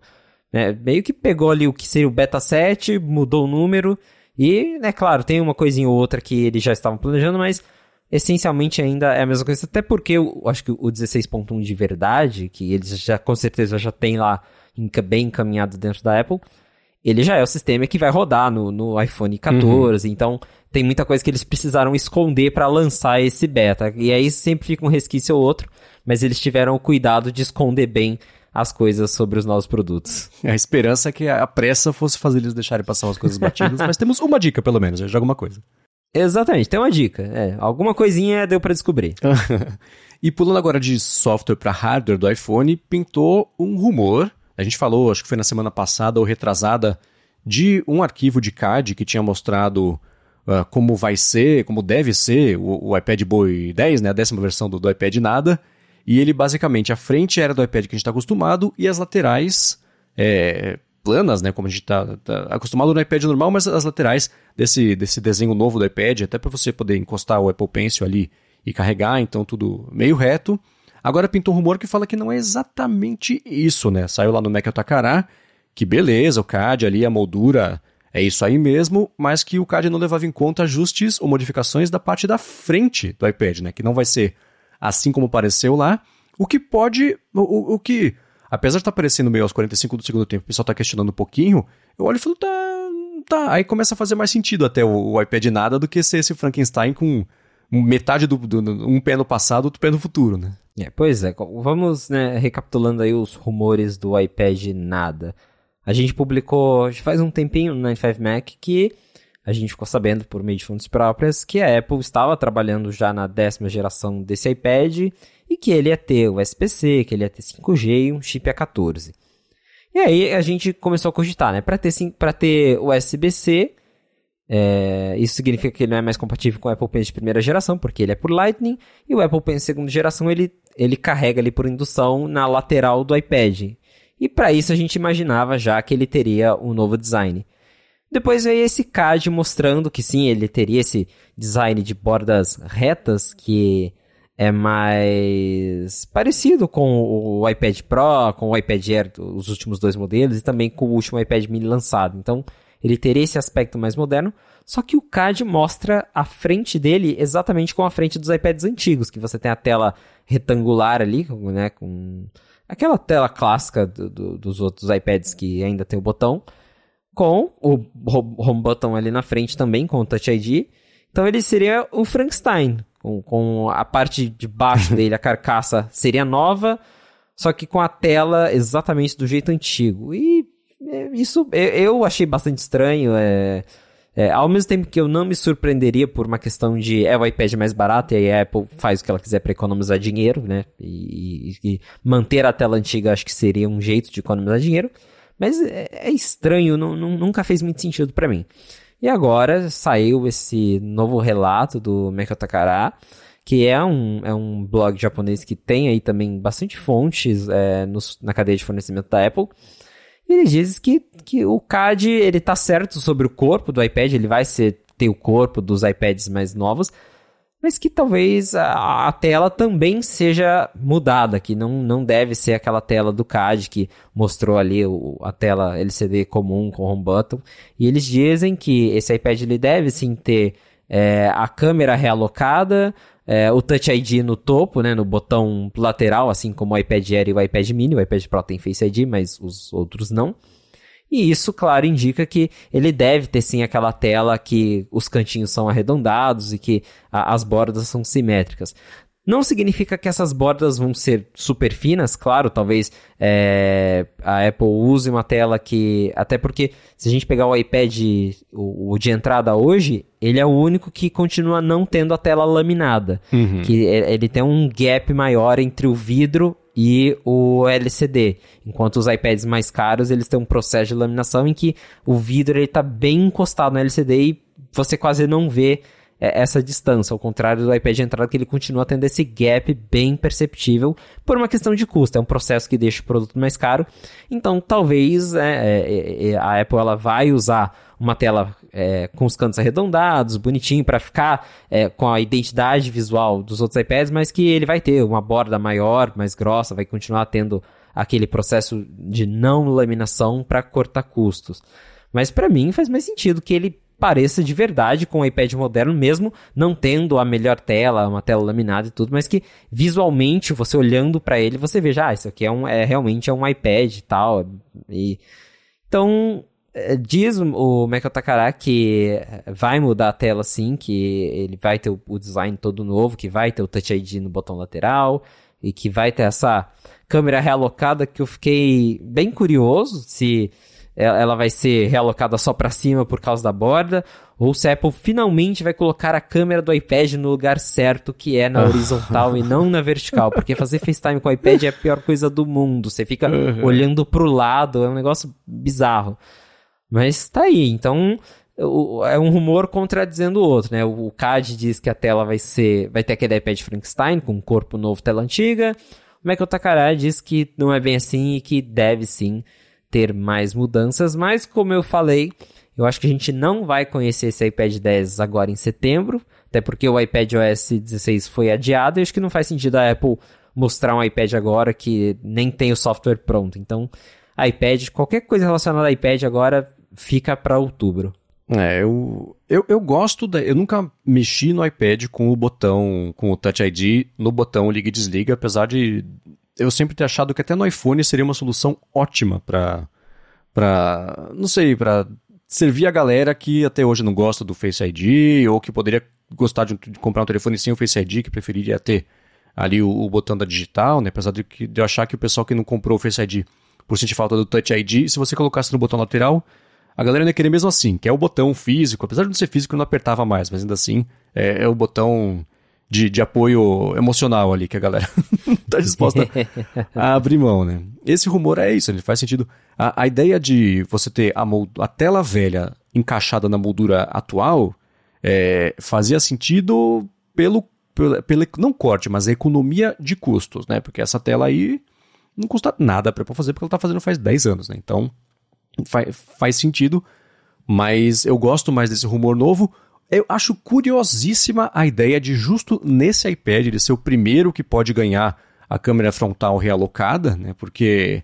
né, meio que pegou ali o que seria o beta 7, mudou o número e, né, claro, tem uma coisinha ou outra que eles já estavam planejando, mas essencialmente ainda é a mesma coisa, até porque eu acho que o 16.1 de verdade, que eles já com certeza já tem lá bem encaminhado dentro da Apple, ele já é o sistema que vai rodar no, no iPhone 14, uhum. então tem muita coisa que eles precisaram esconder para lançar esse beta. E aí sempre fica um resquício ou outro, mas eles tiveram o cuidado de esconder bem as coisas sobre os novos produtos. A esperança é que a pressa fosse fazer eles deixarem passar as coisas batidas, mas temos uma dica pelo menos, já de alguma coisa. Exatamente, tem uma dica. É, alguma coisinha deu para descobrir. e pulando agora de software para hardware do iPhone, pintou um rumor. A gente falou, acho que foi na semana passada ou retrasada, de um arquivo de CAD que tinha mostrado uh, como vai ser, como deve ser o, o, iPad Boy 10, né, a décima versão do, do iPad nada. E ele basicamente, a frente era do iPad que a gente está acostumado e as laterais é, planas, né? Como a gente está tá acostumado no iPad normal, mas as laterais desse, desse desenho novo do iPad, até para você poder encostar o Apple Pencil ali e carregar, então tudo meio reto. Agora pintou um rumor que fala que não é exatamente isso, né? Saiu lá no Mac Takara que beleza, o CAD ali, a moldura é isso aí mesmo, mas que o CAD não levava em conta ajustes ou modificações da parte da frente do iPad, né? Que não vai ser assim como apareceu lá, o que pode, o, o que, apesar de estar tá aparecendo meio aos 45 do segundo tempo, o pessoal está questionando um pouquinho, eu olho e falo, tá, tá, aí começa a fazer mais sentido até o, o iPad nada do que ser esse Frankenstein com metade do, do, um pé no passado, outro pé no futuro, né? É, pois é, vamos né, recapitulando aí os rumores do iPad nada. A gente publicou faz um tempinho no 95Mac que a gente ficou sabendo por meio de fontes próprias que a Apple estava trabalhando já na décima geração desse iPad e que ele ia ter o SPC, que ele ia ter 5G e um chip A14. E aí a gente começou a cogitar, né? Para ter, ter o USB-C, é, isso significa que ele não é mais compatível com o Apple Pencil de primeira geração, porque ele é por Lightning, e o Apple Pencil de segunda geração ele, ele carrega ali por indução na lateral do iPad. E para isso a gente imaginava já que ele teria um novo design. Depois veio esse CAD mostrando que sim, ele teria esse design de bordas retas que é mais parecido com o iPad Pro, com o iPad Air, os últimos dois modelos, e também com o último iPad mini lançado. Então, ele teria esse aspecto mais moderno, só que o CAD mostra a frente dele exatamente com a frente dos iPads antigos, que você tem a tela retangular ali, né, com aquela tela clássica do, do, dos outros iPads que ainda tem o botão, com o home button ali na frente também, com o Touch ID. Então ele seria o Frankenstein, com, com a parte de baixo dele, a carcaça seria nova, só que com a tela exatamente do jeito antigo. E é, isso eu achei bastante estranho. É, é, ao mesmo tempo que eu não me surpreenderia por uma questão de é o iPad mais barato e aí a Apple faz o que ela quiser para economizar dinheiro, né? E, e, e, manter a tela antiga acho que seria um jeito de economizar dinheiro. Mas é, é estranho, não, não, nunca fez muito sentido para mim. E agora saiu esse novo relato do Meiko Takara, que é um, é um blog japonês que tem aí também bastante fontes é, na cadeia de fornecimento da Apple. Ele diz que, que o CAD ele tá certo sobre o corpo do iPad, ele vai ser, ter o corpo dos iPads mais novos, mas que talvez a, a, tela também seja mudada, que não, não deve ser aquela tela do CAD que mostrou ali o, a tela LCD comum com home button. E eles dizem que esse iPad ele deve sim ter é, a câmera realocada, é, o Touch ID no topo, né, no botão lateral, assim como o iPad Air e o iPad Mini. O iPad Pro tem Face ID, mas os outros não. E isso, claro, indica que ele deve ter sim aquela tela que os cantinhos são arredondados e que a, as bordas são simétricas. Não significa que essas bordas vão ser super finas, claro, talvez é, a Apple use uma tela que. Até porque, se a gente pegar o iPad, o, o, de entrada hoje, ele é o único que continua não tendo a tela laminada. Uhum. Que ele tem um gap maior entre o vidro e o LCD. Enquanto os iPads mais caros, eles têm um processo de laminação em que o vidro está bem encostado no LCD e você quase não vê é, essa distância, ao contrário do iPad de entrada, que ele continua tendo esse gap bem perceptível por uma questão de custo. É um processo que deixa o produto mais caro. Então, talvez é, é, é a Apple ela vai usar uma tela é, com os cantos arredondados, bonitinho, para ficar é, com a identidade visual dos outros iPads, mas que ele vai ter uma borda maior, mais grossa, vai continuar tendo aquele processo de não laminação para cortar custos. Mas para mim faz mais sentido que ele pareça de verdade com o iPad moderno, mesmo não tendo a melhor tela, uma tela laminada e tudo, mas que visualmente, você olhando para ele, você veja, ah, isso aqui é, um, é realmente é um iPad e tal. E, então, diz o Michael Takara que vai mudar a tela sim, que ele vai ter o design todo novo, que vai ter o Touch ID no botão lateral e que vai ter essa câmera realocada que eu fiquei bem curioso se ela vai ser realocada só para cima por causa da borda, ou se a Apple finalmente vai colocar a câmera do iPad no lugar certo, que é na ah. horizontal e não na vertical, porque fazer FaceTime com o iPad é a pior coisa do mundo. Você fica uhum. olhando pro lado, é um negócio bizarro. Mas tá aí, então é um rumor contradizendo o outro, né? O CAD diz que a tela vai ser, vai ter aquele iPad Frankenstein com corpo novo, tela antiga. O Michael Takara diz que não é bem assim e que deve sim ter mais mudanças, mas como eu falei, eu acho que a gente não vai conhecer esse iPad 10 agora em setembro, até porque o iPad OS 16 foi adiado, e acho que não faz sentido a Apple mostrar um iPad agora que nem tem o software pronto. Então, iPad, qualquer coisa relacionada ao iPad agora fica para outubro. É, eu, eu, eu gosto da. Eu nunca mexi no iPad com o botão, com o Touch ID no botão liga e desliga, apesar de eu sempre ter achado que até no iPhone seria uma solução ótima para para não sei, para servir a galera que até hoje não gosta do Face ID ou que poderia gostar de, de comprar um telefone sem o Face ID, que preferiria ter ali o, o botão da digital, né? Apesar de, que, de eu achar que o pessoal que não comprou o Face ID por sentir falta do Touch ID, se você colocasse no botão lateral, a galera ia querer mesmo assim, que é o botão físico, apesar de não ser físico, não apertava mais, mas ainda assim é, é o botão de, de apoio emocional ali que a galera está disposta a abrir mão, né? Esse rumor é isso, ele faz sentido. A, a ideia de você ter a, a tela velha encaixada na moldura atual é, fazia sentido pelo, pelo, pelo, não corte, mas a economia de custos, né? Porque essa tela aí não custa nada para fazer, porque ela está fazendo faz 10 anos, né? Então faz, faz sentido, mas eu gosto mais desse rumor novo. Eu acho curiosíssima a ideia de justo nesse iPad ele ser o primeiro que pode ganhar a câmera frontal realocada, né? Porque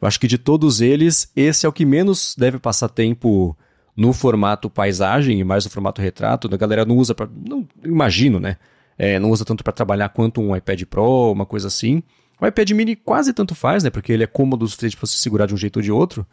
eu acho que de todos eles, esse é o que menos deve passar tempo no formato paisagem e mais no formato retrato. A galera não usa para, não imagino, né? É, não usa tanto para trabalhar quanto um iPad Pro, uma coisa assim. O iPad Mini quase tanto faz, né? Porque ele é cômodo o suficiente para você segurar de um jeito ou de outro.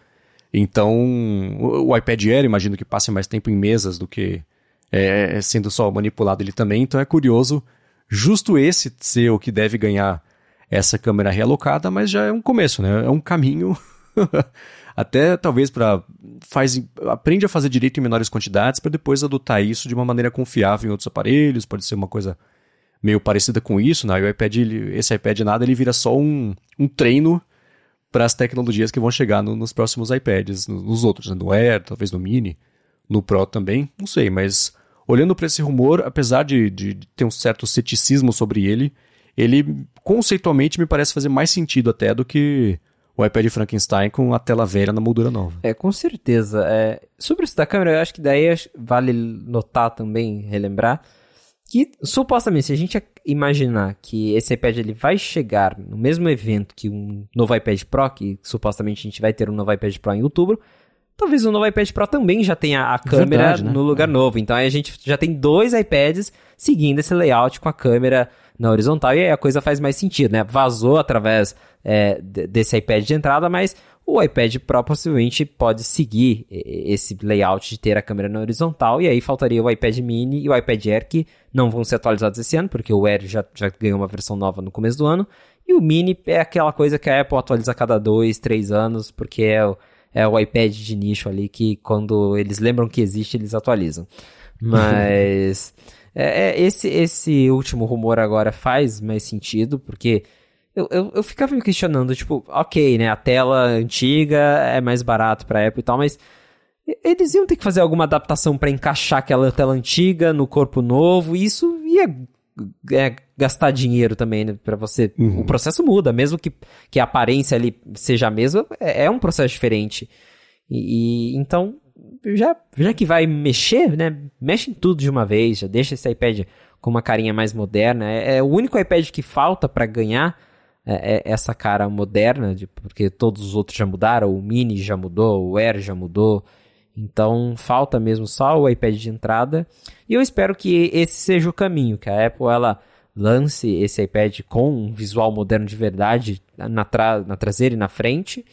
Então, o iPad Air, imagino que passe mais tempo em mesas do que é, sendo só manipulado ele também. Então é curioso, justo esse ser o que deve ganhar essa câmera realocada, mas já é um começo, né? É um caminho. Até talvez para faz aprende a fazer direito em menores quantidades para depois adotar isso de uma maneira confiável em outros aparelhos. Pode ser uma coisa meio parecida com isso, né? O iPad, esse iPad nada, ele vira só um, um treino para as tecnologias que vão chegar no, nos próximos iPads, nos outros, né? no Air, talvez no Mini, no Pro também, não sei, mas olhando para esse rumor, apesar de, de, de, ter um certo ceticismo sobre ele, ele conceitualmente me parece fazer mais sentido até do que o iPad Frankenstein com a tela velha na moldura nova. É, com certeza. É, sobre isso da câmera, eu acho que daí vale notar também, relembrar, que supostamente, se a gente imaginar que esse iPad ele vai chegar no mesmo evento que um novo iPad Pro, que supostamente a gente vai ter um novo iPad Pro em outubro, talvez o novo iPad Pro também já tenha a câmera Verdade, né? no lugar é. novo. Então aí a gente já tem dois iPads seguindo esse layout com a câmera na horizontal e aí a coisa faz mais sentido, né? Vazou através é, desse iPad de entrada, mas o iPad Pro possivelmente pode seguir esse layout de ter a câmera na horizontal, e aí faltaria o iPad Mini e o iPad Air, que não vão ser atualizados esse ano, porque o Air já, já ganhou uma versão nova no começo do ano, e o Mini é aquela coisa que a Apple atualiza a cada dois, três anos, porque é o, é o iPad de nicho ali que quando eles lembram que existe, eles atualizam. Mas é, é, esse, esse último rumor agora faz mais sentido, porque eu, eu, eu ficava me questionando, tipo, ok, né? A tela antiga é mais barato pra Apple e tal, mas eles iam ter que fazer alguma adaptação para encaixar aquela tela antiga no corpo novo, e isso ia é, gastar dinheiro também, né? Pra você. Uhum. O processo muda, mesmo que, que a aparência ali seja a mesma, é, é um processo diferente. E, e, então, já, já que vai mexer, né? Mexe em tudo de uma vez, já deixa esse iPad com uma carinha mais moderna. É, é o único iPad que falta para ganhar é, é, essa cara moderna, de, porque todos os outros já mudaram, o Mini já mudou, o Air já mudou. Então falta mesmo só o iPad de entrada. E eu espero que esse seja o caminho, que a Apple ela lance esse iPad com um visual moderno de verdade na, tra na traseira e na frente.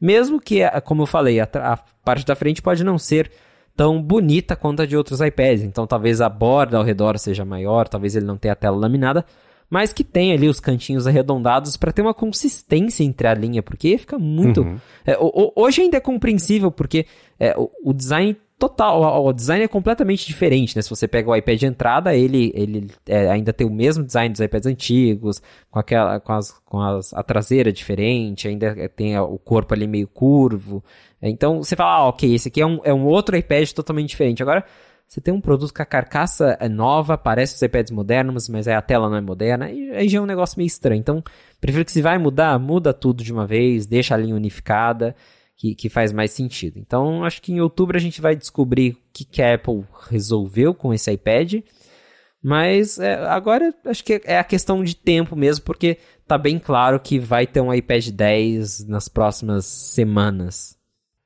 Mesmo que, como eu falei, a, a parte da frente pode não ser tão bonita quanto a de outros iPads. Então talvez a borda ao redor seja maior, talvez ele não tenha a tela laminada, mas que tem ali os cantinhos arredondados para ter uma consistência entre a linha, porque fica muito. Uhum. É, hoje ainda é compreensível, porque é, o, o, design total, o, o, design é completamente diferente, né? Se você pega o iPad de entrada, ele, ele é, ainda tem o mesmo design dos iPads antigos, com aquela, com, as, com as, a traseira diferente, ainda tem o corpo ali meio curvo. Então você fala, ah, ok, esse aqui é um, é um outro iPad totalmente diferente. Agora você tem um produto que a carcaça é nova, parece os iPads modernos, mas a tela não é moderna, e aí já é um negócio meio estranho. Então, prefiro que se vai mudar, muda tudo de uma vez, deixa a linha unificada, que, que faz mais sentido. Então, acho que em outubro a gente vai descobrir o que, que a Apple resolveu com esse iPad. Mas é, agora acho que é a questão de tempo mesmo, porque tá bem claro que vai ter um iPad 10 nas próximas semanas.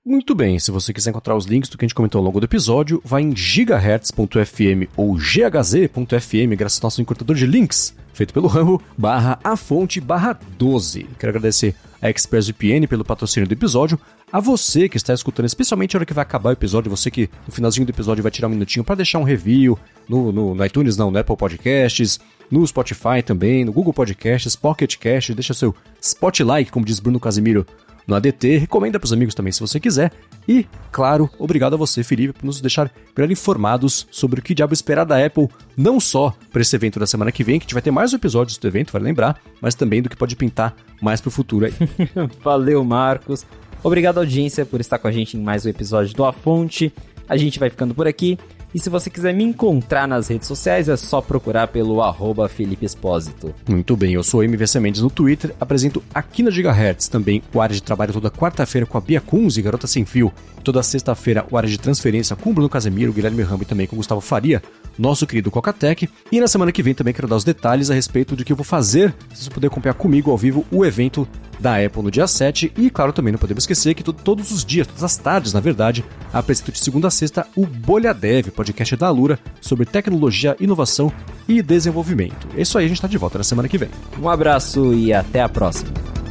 Muito bem, se você quiser encontrar os links do que a gente comentou ao longo do episódio, vai em gigahertz.fm ou ghz.fm, graças ao nosso encurtador de links, feito pelo Rambo, barra a fonte barra 12. Quero agradecer a ExpressVPN pelo patrocínio do episódio, a você que está escutando, especialmente a hora que vai acabar o episódio, você que no finalzinho do episódio vai tirar um minutinho para deixar um review no, no, no, iTunes, não, no Apple Podcasts, no Spotify também, no Google Podcasts, Pocket Cast, deixa seu spotlight, como diz Bruno Casimiro, no ADT, recomenda para os amigos também se você quiser. E, claro, obrigado a você, Felipe, por nos deixar melhor informados sobre o que diabo esperar da Apple, não só para esse evento da semana que vem, que a gente vai ter mais episódios do evento, vale lembrar, mas também do que pode pintar mais para o futuro aí. Valeu, Marcos. Obrigado, audiência, por estar com a gente em mais um episódio do A Fonte. A gente vai ficando por aqui. E se você quiser me encontrar nas redes sociais, é só procurar pelo arroba Felipe Espósito. Muito bem, eu sou MVC Mendes no Twitter, apresento aqui na Gigahertz também o área de trabalho toda quarta-feira com a Bia Kunz e Garota Sem Fio. Toda sexta-feira o área de transferência com Bruno Casemiro, Guilherme Rambo e também com Gustavo Faria, nosso querido Cocatec. E na semana que vem também quero dar os detalhes a respeito do que eu vou fazer, se você puder acompanhar comigo ao vivo o evento da Apple no dia 7. E claro, também não podemos esquecer que todos os dias, todas as tardes, na verdade, apresento de segunda a sexta o Bolha Dev, podcast da Alura sobre tecnologia, inovação e desenvolvimento. É isso aí, a gente está de volta na semana que vem. Um abraço e até a próxima.